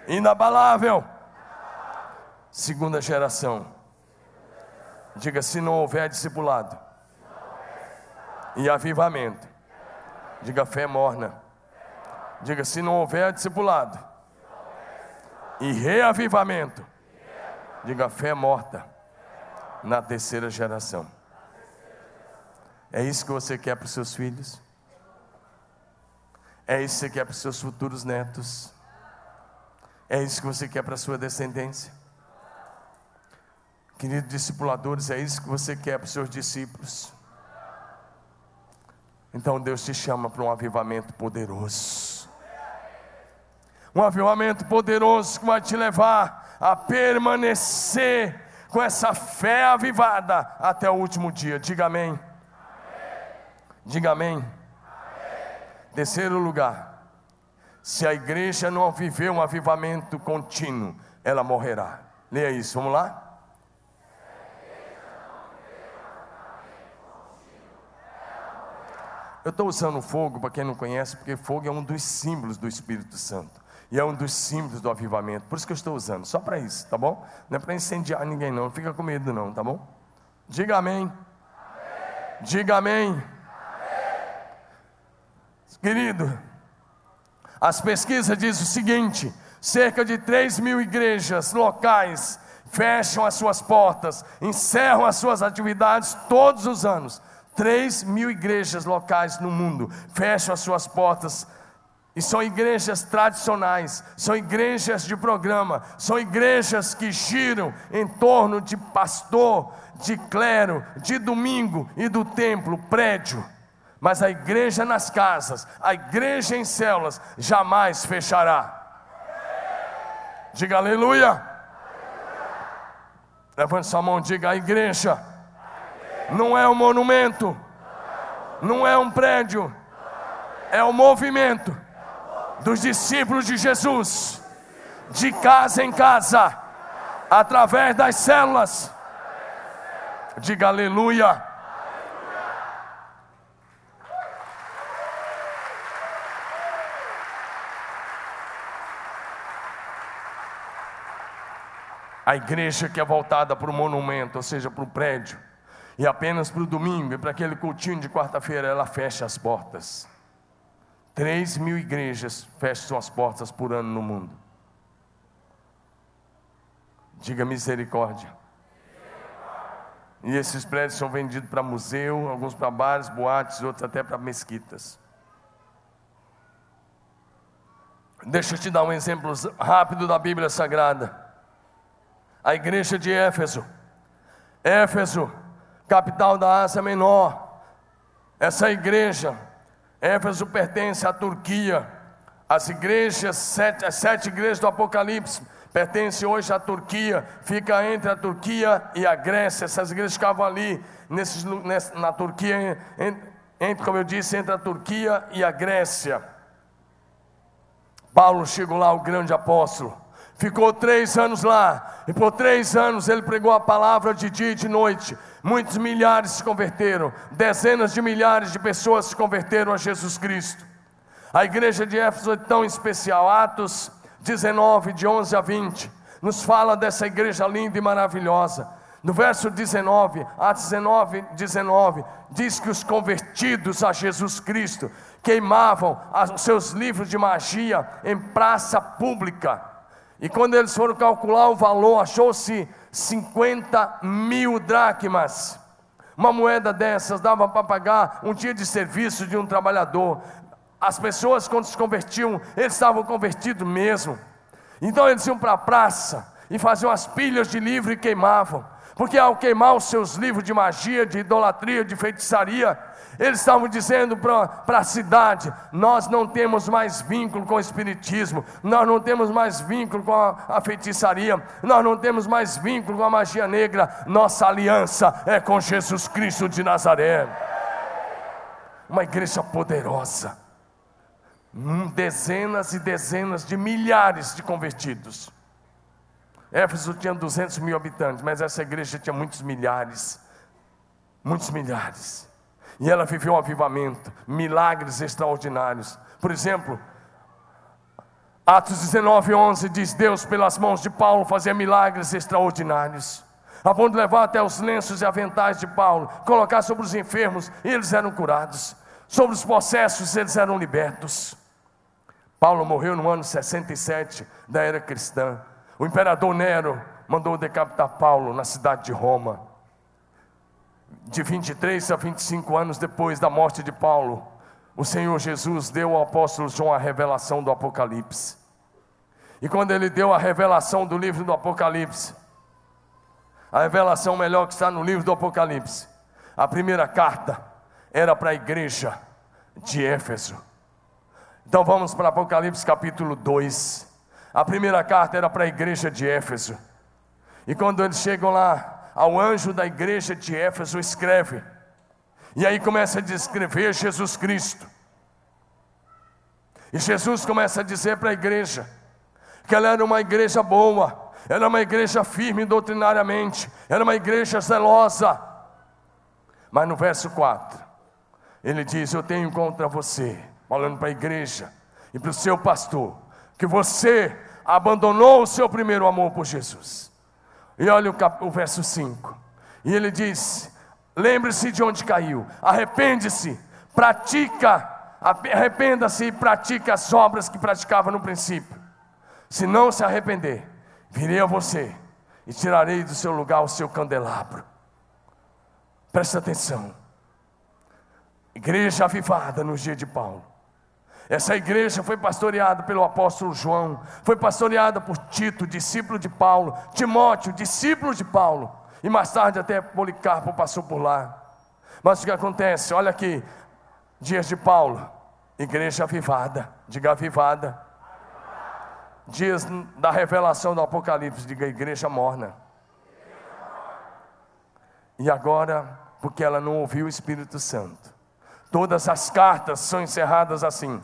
inabalável. Segunda geração. Diga: se não houver discipulado e avivamento. Diga: fé morna. Diga: se não houver discipulado e reavivamento. Diga: fé morta na terceira geração. É isso que você quer para os seus filhos? É isso que você quer para os seus futuros netos? É isso que você quer para a sua descendência? Queridos discipuladores, é isso que você quer para os seus discípulos? Então Deus te chama para um avivamento poderoso. Um avivamento poderoso que vai te levar a permanecer com essa fé avivada até o último dia. Diga amém. amém. Diga amém. Terceiro lugar, se a igreja não viver um avivamento contínuo, ela morrerá. Leia isso, vamos lá? Eu estou usando fogo, para quem não conhece, porque fogo é um dos símbolos do Espírito Santo. E é um dos símbolos do avivamento. Por isso que eu estou usando, só para isso, tá bom? Não é para incendiar ninguém, não. Não fica com medo, não, tá bom? Diga amém. amém. Diga amém. Querido, as pesquisas dizem o seguinte: cerca de 3 mil igrejas locais fecham as suas portas, encerram as suas atividades todos os anos. 3 mil igrejas locais no mundo fecham as suas portas. E são igrejas tradicionais, são igrejas de programa, são igrejas que giram em torno de pastor, de clero, de domingo e do templo, prédio mas a igreja nas casas, a igreja em células, jamais fechará. Diga aleluia. Levante sua mão, diga a igreja. Não é um monumento, não é um prédio, É o movimento dos discípulos de Jesus, de casa em casa, através das células. Diga aleluia. A igreja que é voltada para o monumento, ou seja, para o prédio, e apenas para o domingo e para aquele cultinho de quarta-feira, ela fecha as portas. Três mil igrejas fecham suas portas por ano no mundo. Diga misericórdia. E esses prédios são vendidos para museu, alguns para bares, boates, outros até para mesquitas. Deixa eu te dar um exemplo rápido da Bíblia Sagrada a igreja de Éfeso. Éfeso, capital da Ásia Menor. Essa igreja, Éfeso pertence à Turquia. As igrejas, sete, as sete igrejas do Apocalipse, pertencem hoje à Turquia, fica entre a Turquia e a Grécia. Essas igrejas ficavam ali, nesses, na Turquia, entre, como eu disse, entre a Turquia e a Grécia. Paulo chegou lá, o grande apóstolo. Ficou três anos lá, e por três anos ele pregou a palavra de dia e de noite. Muitos milhares se converteram, dezenas de milhares de pessoas se converteram a Jesus Cristo. A igreja de Éfeso é tão especial, Atos 19, de 11 a 20, nos fala dessa igreja linda e maravilhosa. No verso 19, Atos 19, 19, diz que os convertidos a Jesus Cristo queimavam os seus livros de magia em praça pública e quando eles foram calcular o valor, achou-se 50 mil dracmas. Uma moeda dessas dava para pagar um dia de serviço de um trabalhador. As pessoas, quando se convertiam, eles estavam convertidos mesmo. Então eles iam para a praça e faziam as pilhas de livro e queimavam. Porque ao queimar os seus livros de magia, de idolatria, de feitiçaria, eles estavam dizendo para a cidade: nós não temos mais vínculo com o Espiritismo, nós não temos mais vínculo com a, a feitiçaria, nós não temos mais vínculo com a magia negra, nossa aliança é com Jesus Cristo de Nazaré. Uma igreja poderosa, hum, dezenas e dezenas de milhares de convertidos. Éfeso tinha 200 mil habitantes, mas essa igreja tinha muitos milhares, muitos milhares. E ela viveu um avivamento, milagres extraordinários. Por exemplo, Atos 19, 11 diz: Deus, pelas mãos de Paulo, fazia milagres extraordinários, a ponto de levar até os lenços e aventais de Paulo, colocar sobre os enfermos, e eles eram curados, sobre os possessos, eles eram libertos. Paulo morreu no ano 67 da era cristã. O imperador Nero mandou decapitar Paulo na cidade de Roma. De 23 a 25 anos depois da morte de Paulo, o Senhor Jesus deu ao apóstolo João a revelação do Apocalipse. E quando ele deu a revelação do livro do Apocalipse, a revelação melhor que está no livro do Apocalipse, a primeira carta era para a igreja de Éfeso. Então vamos para Apocalipse capítulo 2. A primeira carta era para a igreja de Éfeso. E quando eles chegam lá, ao anjo da igreja de Éfeso escreve. E aí começa a descrever Jesus Cristo. E Jesus começa a dizer para a igreja que ela era uma igreja boa, era uma igreja firme doutrinariamente, era uma igreja zelosa. Mas no verso 4, ele diz: Eu tenho contra você, falando para a igreja e para o seu pastor, que você abandonou o seu primeiro amor por Jesus. E olha o, cap, o verso 5. E ele diz: Lembre-se de onde caiu, arrepende-se, pratica, arrependa-se e pratica as obras que praticava no princípio. Se não se arrepender, virei a você e tirarei do seu lugar o seu candelabro. Presta atenção. Igreja avivada nos dias de Paulo. Essa igreja foi pastoreada pelo apóstolo João, foi pastoreada por Tito, discípulo de Paulo, Timóteo, discípulo de Paulo, e mais tarde até Policarpo passou por lá. Mas o que acontece? Olha aqui, dias de Paulo, igreja avivada, diga avivada. Dias da revelação do Apocalipse, diga igreja morna. E agora, porque ela não ouviu o Espírito Santo, Todas as cartas são encerradas assim.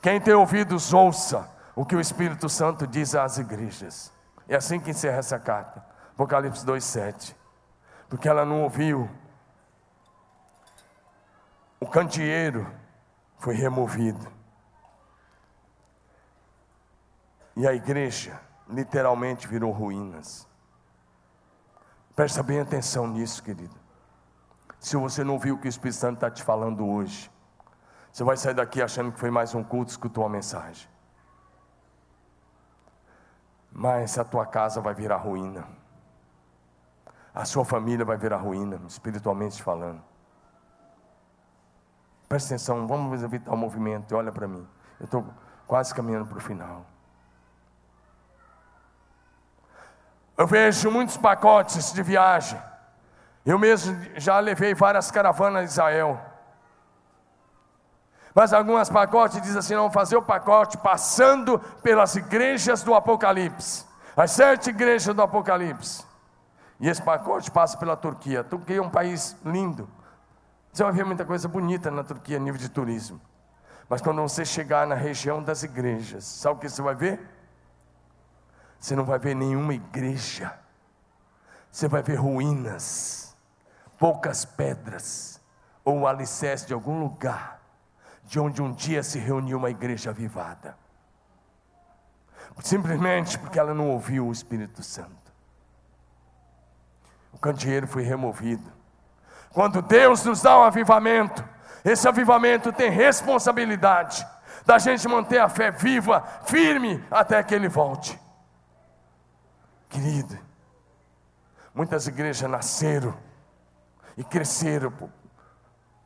Quem tem ouvidos, ouça o que o Espírito Santo diz às igrejas. É assim que encerra essa carta. Apocalipse 2,7. Porque ela não ouviu. O candeeiro foi removido. E a igreja literalmente virou ruínas. Presta bem atenção nisso, querido. Se você não viu o que o Espírito Santo está te falando hoje, você vai sair daqui achando que foi mais um culto, escutou a mensagem. Mas a tua casa vai virar ruína. A sua família vai virar ruína, espiritualmente falando. Presta atenção, vamos evitar o movimento, olha para mim. Eu estou quase caminhando para o final. Eu vejo muitos pacotes de viagem. Eu mesmo já levei várias caravanas a Israel. Mas algumas pacotes dizem assim: vamos fazer o pacote passando pelas igrejas do Apocalipse. As sete igrejas do Apocalipse. E esse pacote passa pela Turquia. A Turquia é um país lindo. Você vai ver muita coisa bonita na Turquia a nível de turismo. Mas quando você chegar na região das igrejas, sabe o que você vai ver? Você não vai ver nenhuma igreja. Você vai ver ruínas, poucas pedras, ou o alicerce de algum lugar, de onde um dia se reuniu uma igreja avivada. Simplesmente porque ela não ouviu o Espírito Santo. O candeeiro foi removido. Quando Deus nos dá um avivamento, esse avivamento tem responsabilidade da gente manter a fé viva, firme, até que Ele volte. Querido, muitas igrejas nasceram e cresceram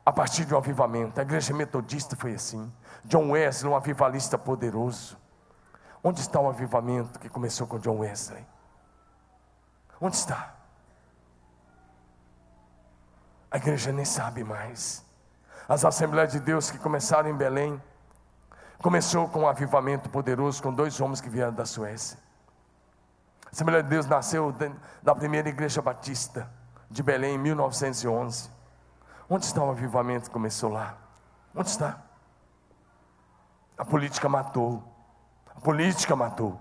a partir de um avivamento. A igreja metodista foi assim. John Wesley, um avivalista poderoso. Onde está o avivamento que começou com John Wesley? Onde está? A igreja nem sabe mais. As Assembleias de Deus que começaram em Belém, começou com um avivamento poderoso com dois homens que vieram da Suécia. Assembleia de Deus nasceu da primeira igreja batista de Belém em 1911. Onde está o avivamento que começou lá? Onde está? A política matou. A política matou.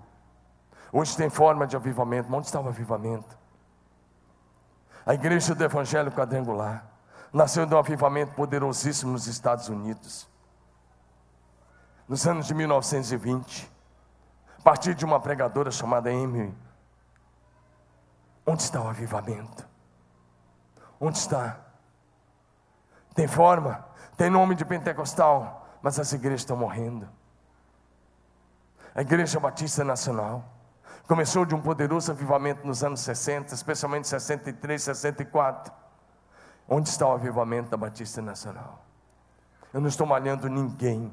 Hoje tem forma de avivamento, mas onde está o avivamento? A igreja do Evangelho Quadrangular nasceu de um avivamento poderosíssimo nos Estados Unidos. Nos anos de 1920, a partir de uma pregadora chamada Emily Onde está o avivamento? Onde está? Tem forma, tem nome de pentecostal, mas as igrejas estão morrendo. A Igreja Batista Nacional começou de um poderoso avivamento nos anos 60, especialmente 63, 64. Onde está o avivamento da Batista Nacional? Eu não estou malhando ninguém,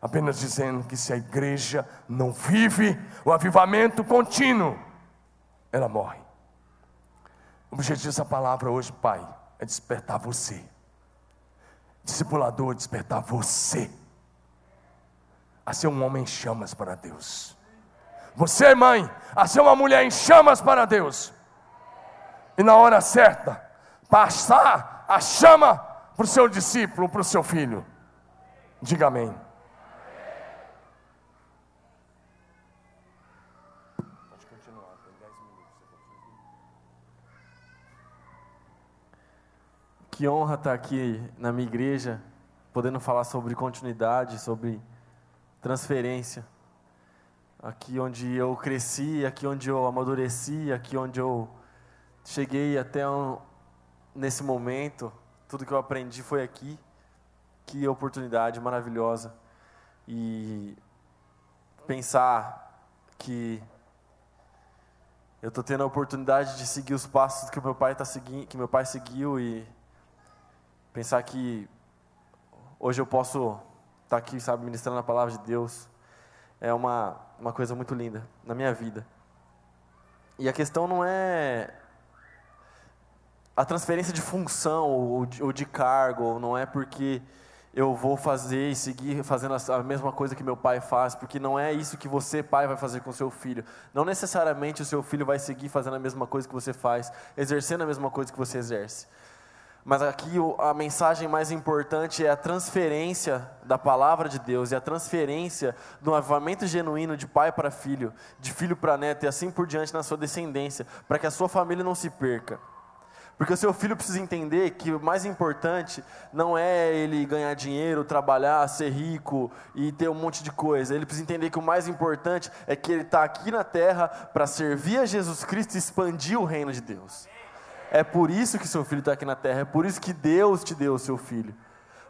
apenas dizendo que se a igreja não vive o avivamento contínuo, ela morre. O objetivo dessa palavra hoje, Pai, é despertar você. Discipulador, despertar você a ser um homem em chamas para Deus. Você, mãe, a ser uma mulher em chamas para Deus. E na hora certa, passar a chama para o seu discípulo, para o seu filho. Diga amém. Que honra estar aqui na minha igreja, podendo falar sobre continuidade, sobre transferência. Aqui onde eu cresci, aqui onde eu amadureci, aqui onde eu cheguei até um, nesse momento, tudo que eu aprendi foi aqui. Que oportunidade maravilhosa. E pensar que eu estou tendo a oportunidade de seguir os passos que meu pai tá seguindo, que meu pai seguiu e Pensar que hoje eu posso estar tá aqui, sabe, ministrando a palavra de Deus, é uma, uma coisa muito linda na minha vida. E a questão não é a transferência de função ou de, ou de cargo, não é porque eu vou fazer e seguir fazendo a mesma coisa que meu pai faz, porque não é isso que você, pai, vai fazer com seu filho. Não necessariamente o seu filho vai seguir fazendo a mesma coisa que você faz, exercendo a mesma coisa que você exerce. Mas aqui a mensagem mais importante é a transferência da palavra de Deus e a transferência do avivamento genuíno de pai para filho, de filho para neto e assim por diante na sua descendência, para que a sua família não se perca. Porque o seu filho precisa entender que o mais importante não é ele ganhar dinheiro, trabalhar, ser rico e ter um monte de coisa. Ele precisa entender que o mais importante é que ele está aqui na terra para servir a Jesus Cristo e expandir o reino de Deus. É por isso que seu filho está aqui na terra, é por isso que Deus te deu o seu filho.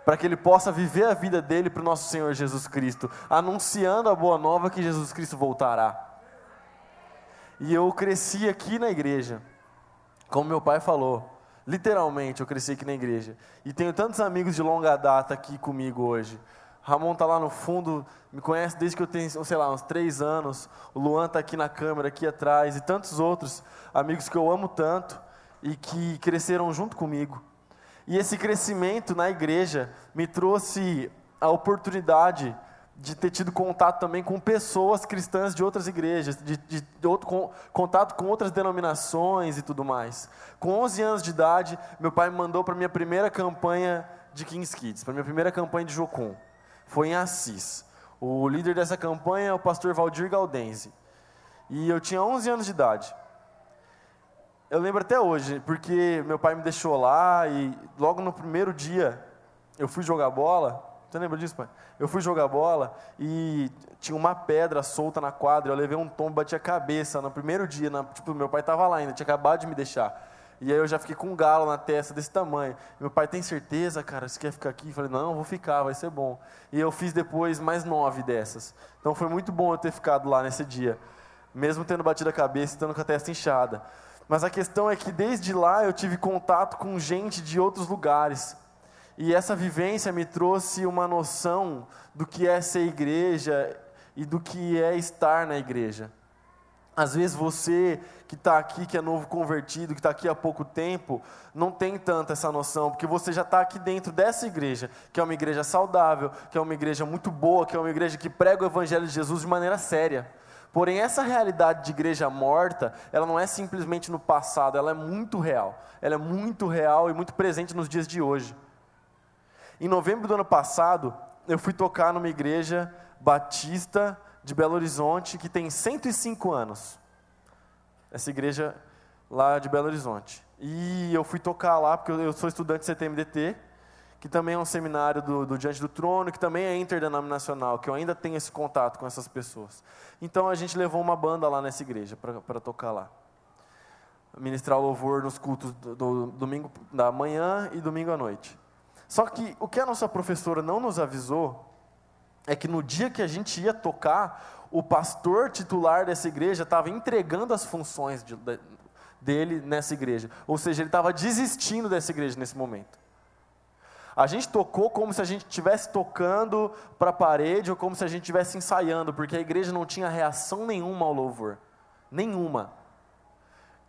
Para que ele possa viver a vida dele para o nosso Senhor Jesus Cristo, anunciando a boa nova que Jesus Cristo voltará. E eu cresci aqui na igreja, como meu pai falou, literalmente eu cresci aqui na igreja. E tenho tantos amigos de longa data aqui comigo hoje. Ramon está lá no fundo, me conhece desde que eu tenho, sei lá, uns três anos. O Luan está aqui na câmera, aqui atrás, e tantos outros amigos que eu amo tanto e que cresceram junto comigo. E esse crescimento na igreja me trouxe a oportunidade de ter tido contato também com pessoas cristãs de outras igrejas, de, de, de outro, com, contato com outras denominações e tudo mais. Com 11 anos de idade, meu pai me mandou para minha primeira campanha de Kings Kids, para minha primeira campanha de Jocum. Foi em Assis. O líder dessa campanha é o pastor Valdir Galdense. E eu tinha 11 anos de idade. Eu lembro até hoje, porque meu pai me deixou lá e logo no primeiro dia eu fui jogar bola. Você lembra disso, pai? Eu fui jogar bola e tinha uma pedra solta na quadra. Eu levei um tombo, bati a cabeça no primeiro dia. Na, tipo, meu pai estava lá ainda, tinha acabado de me deixar. E aí eu já fiquei com um galo na testa desse tamanho. Meu pai tem certeza, cara, você quer ficar aqui? Eu falei, não, vou ficar, vai ser bom. E eu fiz depois mais nove dessas. Então foi muito bom eu ter ficado lá nesse dia, mesmo tendo batido a cabeça e estando com a testa inchada. Mas a questão é que desde lá eu tive contato com gente de outros lugares. E essa vivência me trouxe uma noção do que é ser igreja e do que é estar na igreja. Às vezes você que está aqui, que é novo convertido, que está aqui há pouco tempo, não tem tanta essa noção, porque você já está aqui dentro dessa igreja, que é uma igreja saudável, que é uma igreja muito boa, que é uma igreja que prega o Evangelho de Jesus de maneira séria. Porém, essa realidade de igreja morta, ela não é simplesmente no passado, ela é muito real. Ela é muito real e muito presente nos dias de hoje. Em novembro do ano passado, eu fui tocar numa igreja batista de Belo Horizonte que tem 105 anos. Essa igreja lá de Belo Horizonte. E eu fui tocar lá porque eu sou estudante de CTMDT que também é um seminário do, do Diante do Trono, que também é interdenominacional, que eu ainda tenho esse contato com essas pessoas. Então a gente levou uma banda lá nessa igreja para tocar lá. Ministrar louvor nos cultos do, do, domingo da manhã e domingo à noite. Só que o que a nossa professora não nos avisou é que no dia que a gente ia tocar, o pastor titular dessa igreja estava entregando as funções de, de, dele nessa igreja. Ou seja, ele estava desistindo dessa igreja nesse momento. A gente tocou como se a gente estivesse tocando para a parede ou como se a gente estivesse ensaiando, porque a igreja não tinha reação nenhuma ao louvor. Nenhuma.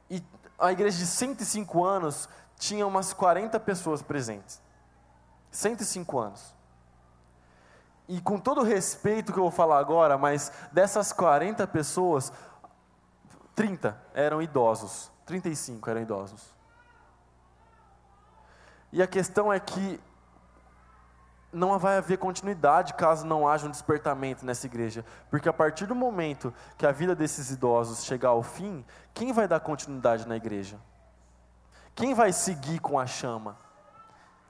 E a igreja de 105 anos tinha umas 40 pessoas presentes. 105 anos. E com todo o respeito que eu vou falar agora, mas dessas 40 pessoas, 30 eram idosos, 35 eram idosos. E a questão é que não vai haver continuidade caso não haja um despertamento nessa igreja. Porque a partir do momento que a vida desses idosos chegar ao fim, quem vai dar continuidade na igreja? Quem vai seguir com a chama?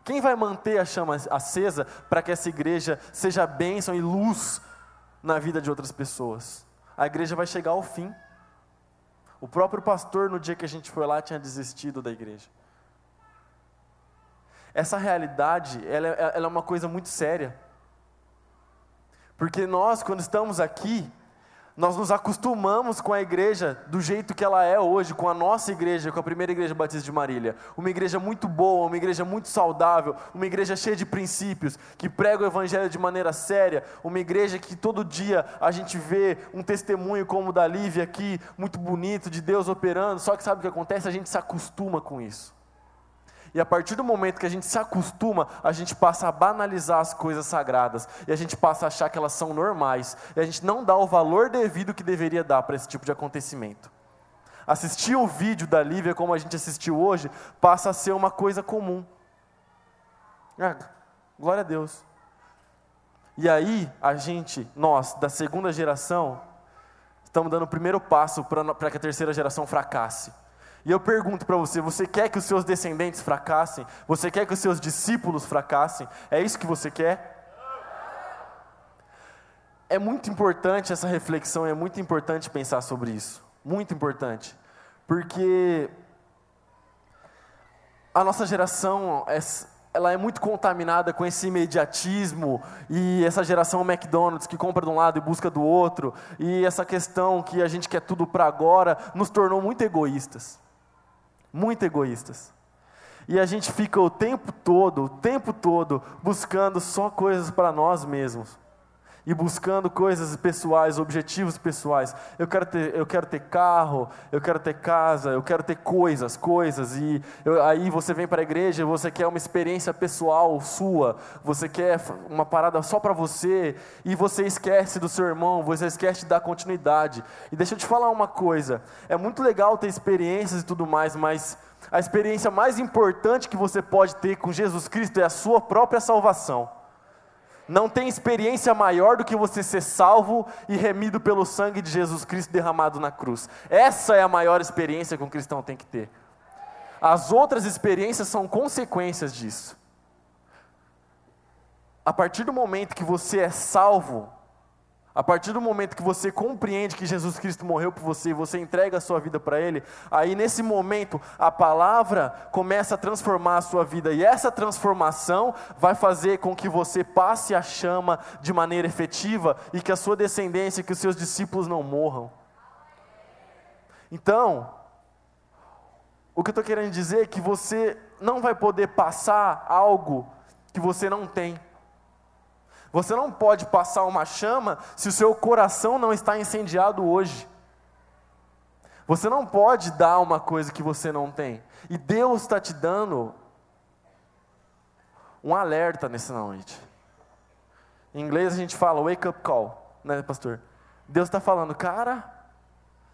Quem vai manter a chama acesa para que essa igreja seja bênção e luz na vida de outras pessoas? A igreja vai chegar ao fim. O próprio pastor, no dia que a gente foi lá, tinha desistido da igreja. Essa realidade, ela, é, ela é uma coisa muito séria. Porque nós, quando estamos aqui, nós nos acostumamos com a igreja do jeito que ela é hoje, com a nossa igreja, com a primeira igreja batista de Marília. Uma igreja muito boa, uma igreja muito saudável, uma igreja cheia de princípios, que prega o evangelho de maneira séria, uma igreja que todo dia a gente vê um testemunho como o da Lívia aqui, muito bonito, de Deus operando. Só que sabe o que acontece? A gente se acostuma com isso. E a partir do momento que a gente se acostuma, a gente passa a banalizar as coisas sagradas. E a gente passa a achar que elas são normais. E a gente não dá o valor devido que deveria dar para esse tipo de acontecimento. Assistir o vídeo da Lívia como a gente assistiu hoje passa a ser uma coisa comum. Ah, glória a Deus. E aí, a gente, nós, da segunda geração, estamos dando o primeiro passo para que a terceira geração fracasse. E eu pergunto para você: você quer que os seus descendentes fracassem? Você quer que os seus discípulos fracassem? É isso que você quer? É muito importante essa reflexão, é muito importante pensar sobre isso. Muito importante. Porque a nossa geração é, ela é muito contaminada com esse imediatismo e essa geração McDonald's que compra de um lado e busca do outro, e essa questão que a gente quer tudo para agora, nos tornou muito egoístas. Muito egoístas. E a gente fica o tempo todo, o tempo todo, buscando só coisas para nós mesmos e buscando coisas pessoais, objetivos pessoais. Eu quero ter, eu quero ter carro, eu quero ter casa, eu quero ter coisas, coisas. E eu, aí você vem para a igreja, você quer uma experiência pessoal sua, você quer uma parada só para você e você esquece do seu irmão, você esquece de dar continuidade. E deixa eu te falar uma coisa: é muito legal ter experiências e tudo mais, mas a experiência mais importante que você pode ter com Jesus Cristo é a sua própria salvação. Não tem experiência maior do que você ser salvo e remido pelo sangue de Jesus Cristo derramado na cruz. Essa é a maior experiência que um cristão tem que ter. As outras experiências são consequências disso. A partir do momento que você é salvo, a partir do momento que você compreende que Jesus Cristo morreu por você e você entrega a sua vida para Ele, aí nesse momento a palavra começa a transformar a sua vida e essa transformação vai fazer com que você passe a chama de maneira efetiva e que a sua descendência, que os seus discípulos não morram. Então, o que eu estou querendo dizer é que você não vai poder passar algo que você não tem. Você não pode passar uma chama se o seu coração não está incendiado hoje. Você não pode dar uma coisa que você não tem. E Deus está te dando um alerta nessa noite. Em inglês a gente fala wake up call, né, pastor? Deus está falando, cara,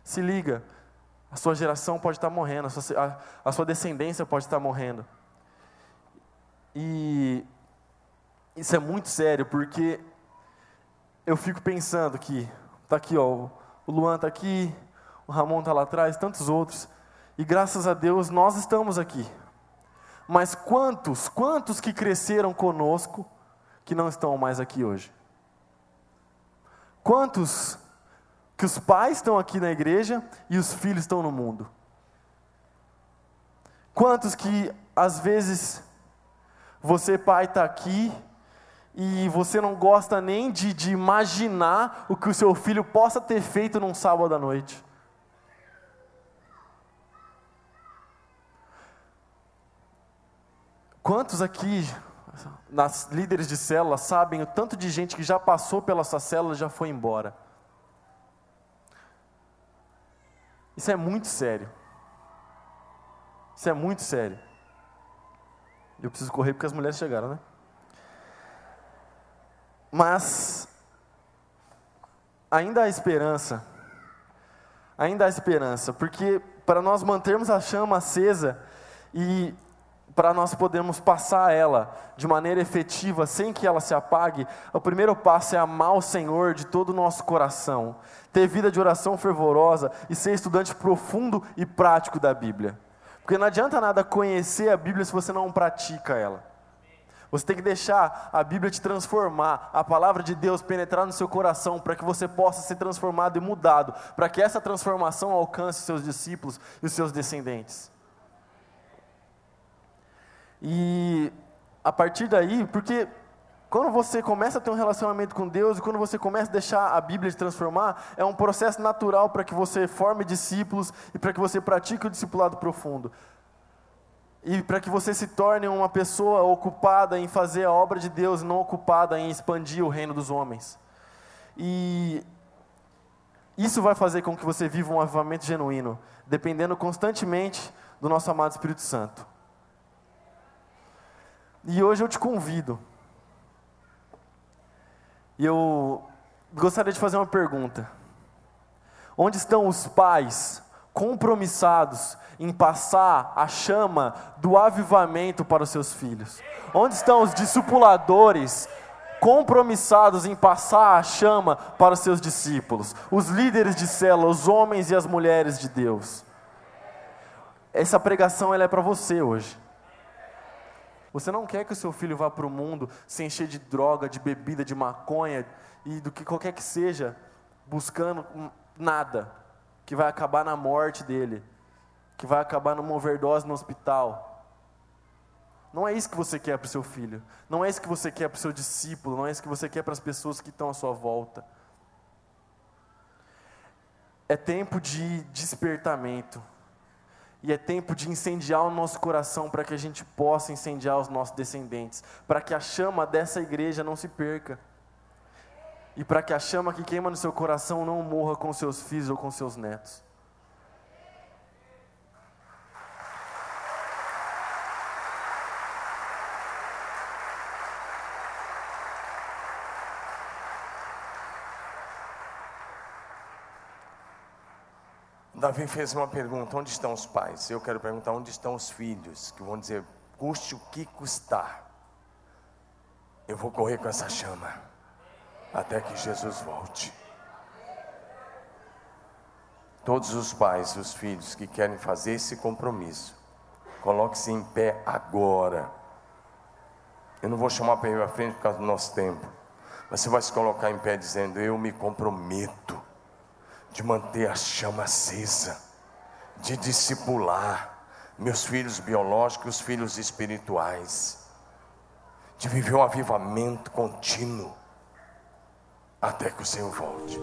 se liga, a sua geração pode estar morrendo, a sua, a, a sua descendência pode estar morrendo. E isso é muito sério, porque eu fico pensando que, tá aqui, ó, o Luan tá aqui, o Ramon tá lá atrás, tantos outros, e graças a Deus nós estamos aqui. Mas quantos, quantos que cresceram conosco que não estão mais aqui hoje? Quantos que os pais estão aqui na igreja e os filhos estão no mundo? Quantos que às vezes você pai está aqui e você não gosta nem de, de imaginar o que o seu filho possa ter feito num sábado à noite. Quantos aqui, nas líderes de célula, sabem o tanto de gente que já passou pela sua célula e já foi embora? Isso é muito sério. Isso é muito sério. Eu preciso correr porque as mulheres chegaram, né? Mas ainda há esperança. Ainda há esperança, porque para nós mantermos a chama acesa e para nós podermos passar ela de maneira efetiva, sem que ela se apague, o primeiro passo é amar o Senhor de todo o nosso coração, ter vida de oração fervorosa e ser estudante profundo e prático da Bíblia. Porque não adianta nada conhecer a Bíblia se você não pratica ela. Você tem que deixar a Bíblia te transformar, a palavra de Deus penetrar no seu coração, para que você possa ser transformado e mudado, para que essa transformação alcance os seus discípulos e os seus descendentes. E a partir daí, porque quando você começa a ter um relacionamento com Deus e quando você começa a deixar a Bíblia te transformar, é um processo natural para que você forme discípulos e para que você pratique o discipulado profundo e para que você se torne uma pessoa ocupada em fazer a obra de Deus, não ocupada em expandir o reino dos homens. E isso vai fazer com que você viva um avivamento genuíno, dependendo constantemente do nosso amado Espírito Santo. E hoje eu te convido. E eu gostaria de fazer uma pergunta. Onde estão os pais compromissados em passar a chama do avivamento para os seus filhos? Onde estão os discipuladores compromissados em passar a chama para os seus discípulos, os líderes de célula, os homens e as mulheres de Deus? Essa pregação ela é para você hoje. Você não quer que o seu filho vá para o mundo se encher de droga, de bebida, de maconha e do que qualquer que seja, buscando nada, que vai acabar na morte dele, que vai acabar numa overdose no hospital. Não é isso que você quer para o seu filho, não é isso que você quer para o seu discípulo, não é isso que você quer para as pessoas que estão à sua volta. É tempo de despertamento. E é tempo de incendiar o nosso coração para que a gente possa incendiar os nossos descendentes, para que a chama dessa igreja não se perca. E para que a chama que queima no seu coração não morra com seus filhos ou com seus netos. Davi fez uma pergunta: onde estão os pais? Eu quero perguntar: onde estão os filhos? Que vão dizer: custe o que custar, eu vou correr com essa chama, até que Jesus volte. Todos os pais, os filhos que querem fazer esse compromisso, coloque-se em pé agora. Eu não vou chamar para ir à frente por causa do nosso tempo. Mas você vai se colocar em pé dizendo: Eu me comprometo de manter a chama acesa, de discipular meus filhos biológicos, os filhos espirituais, de viver um avivamento contínuo até que o Senhor volte.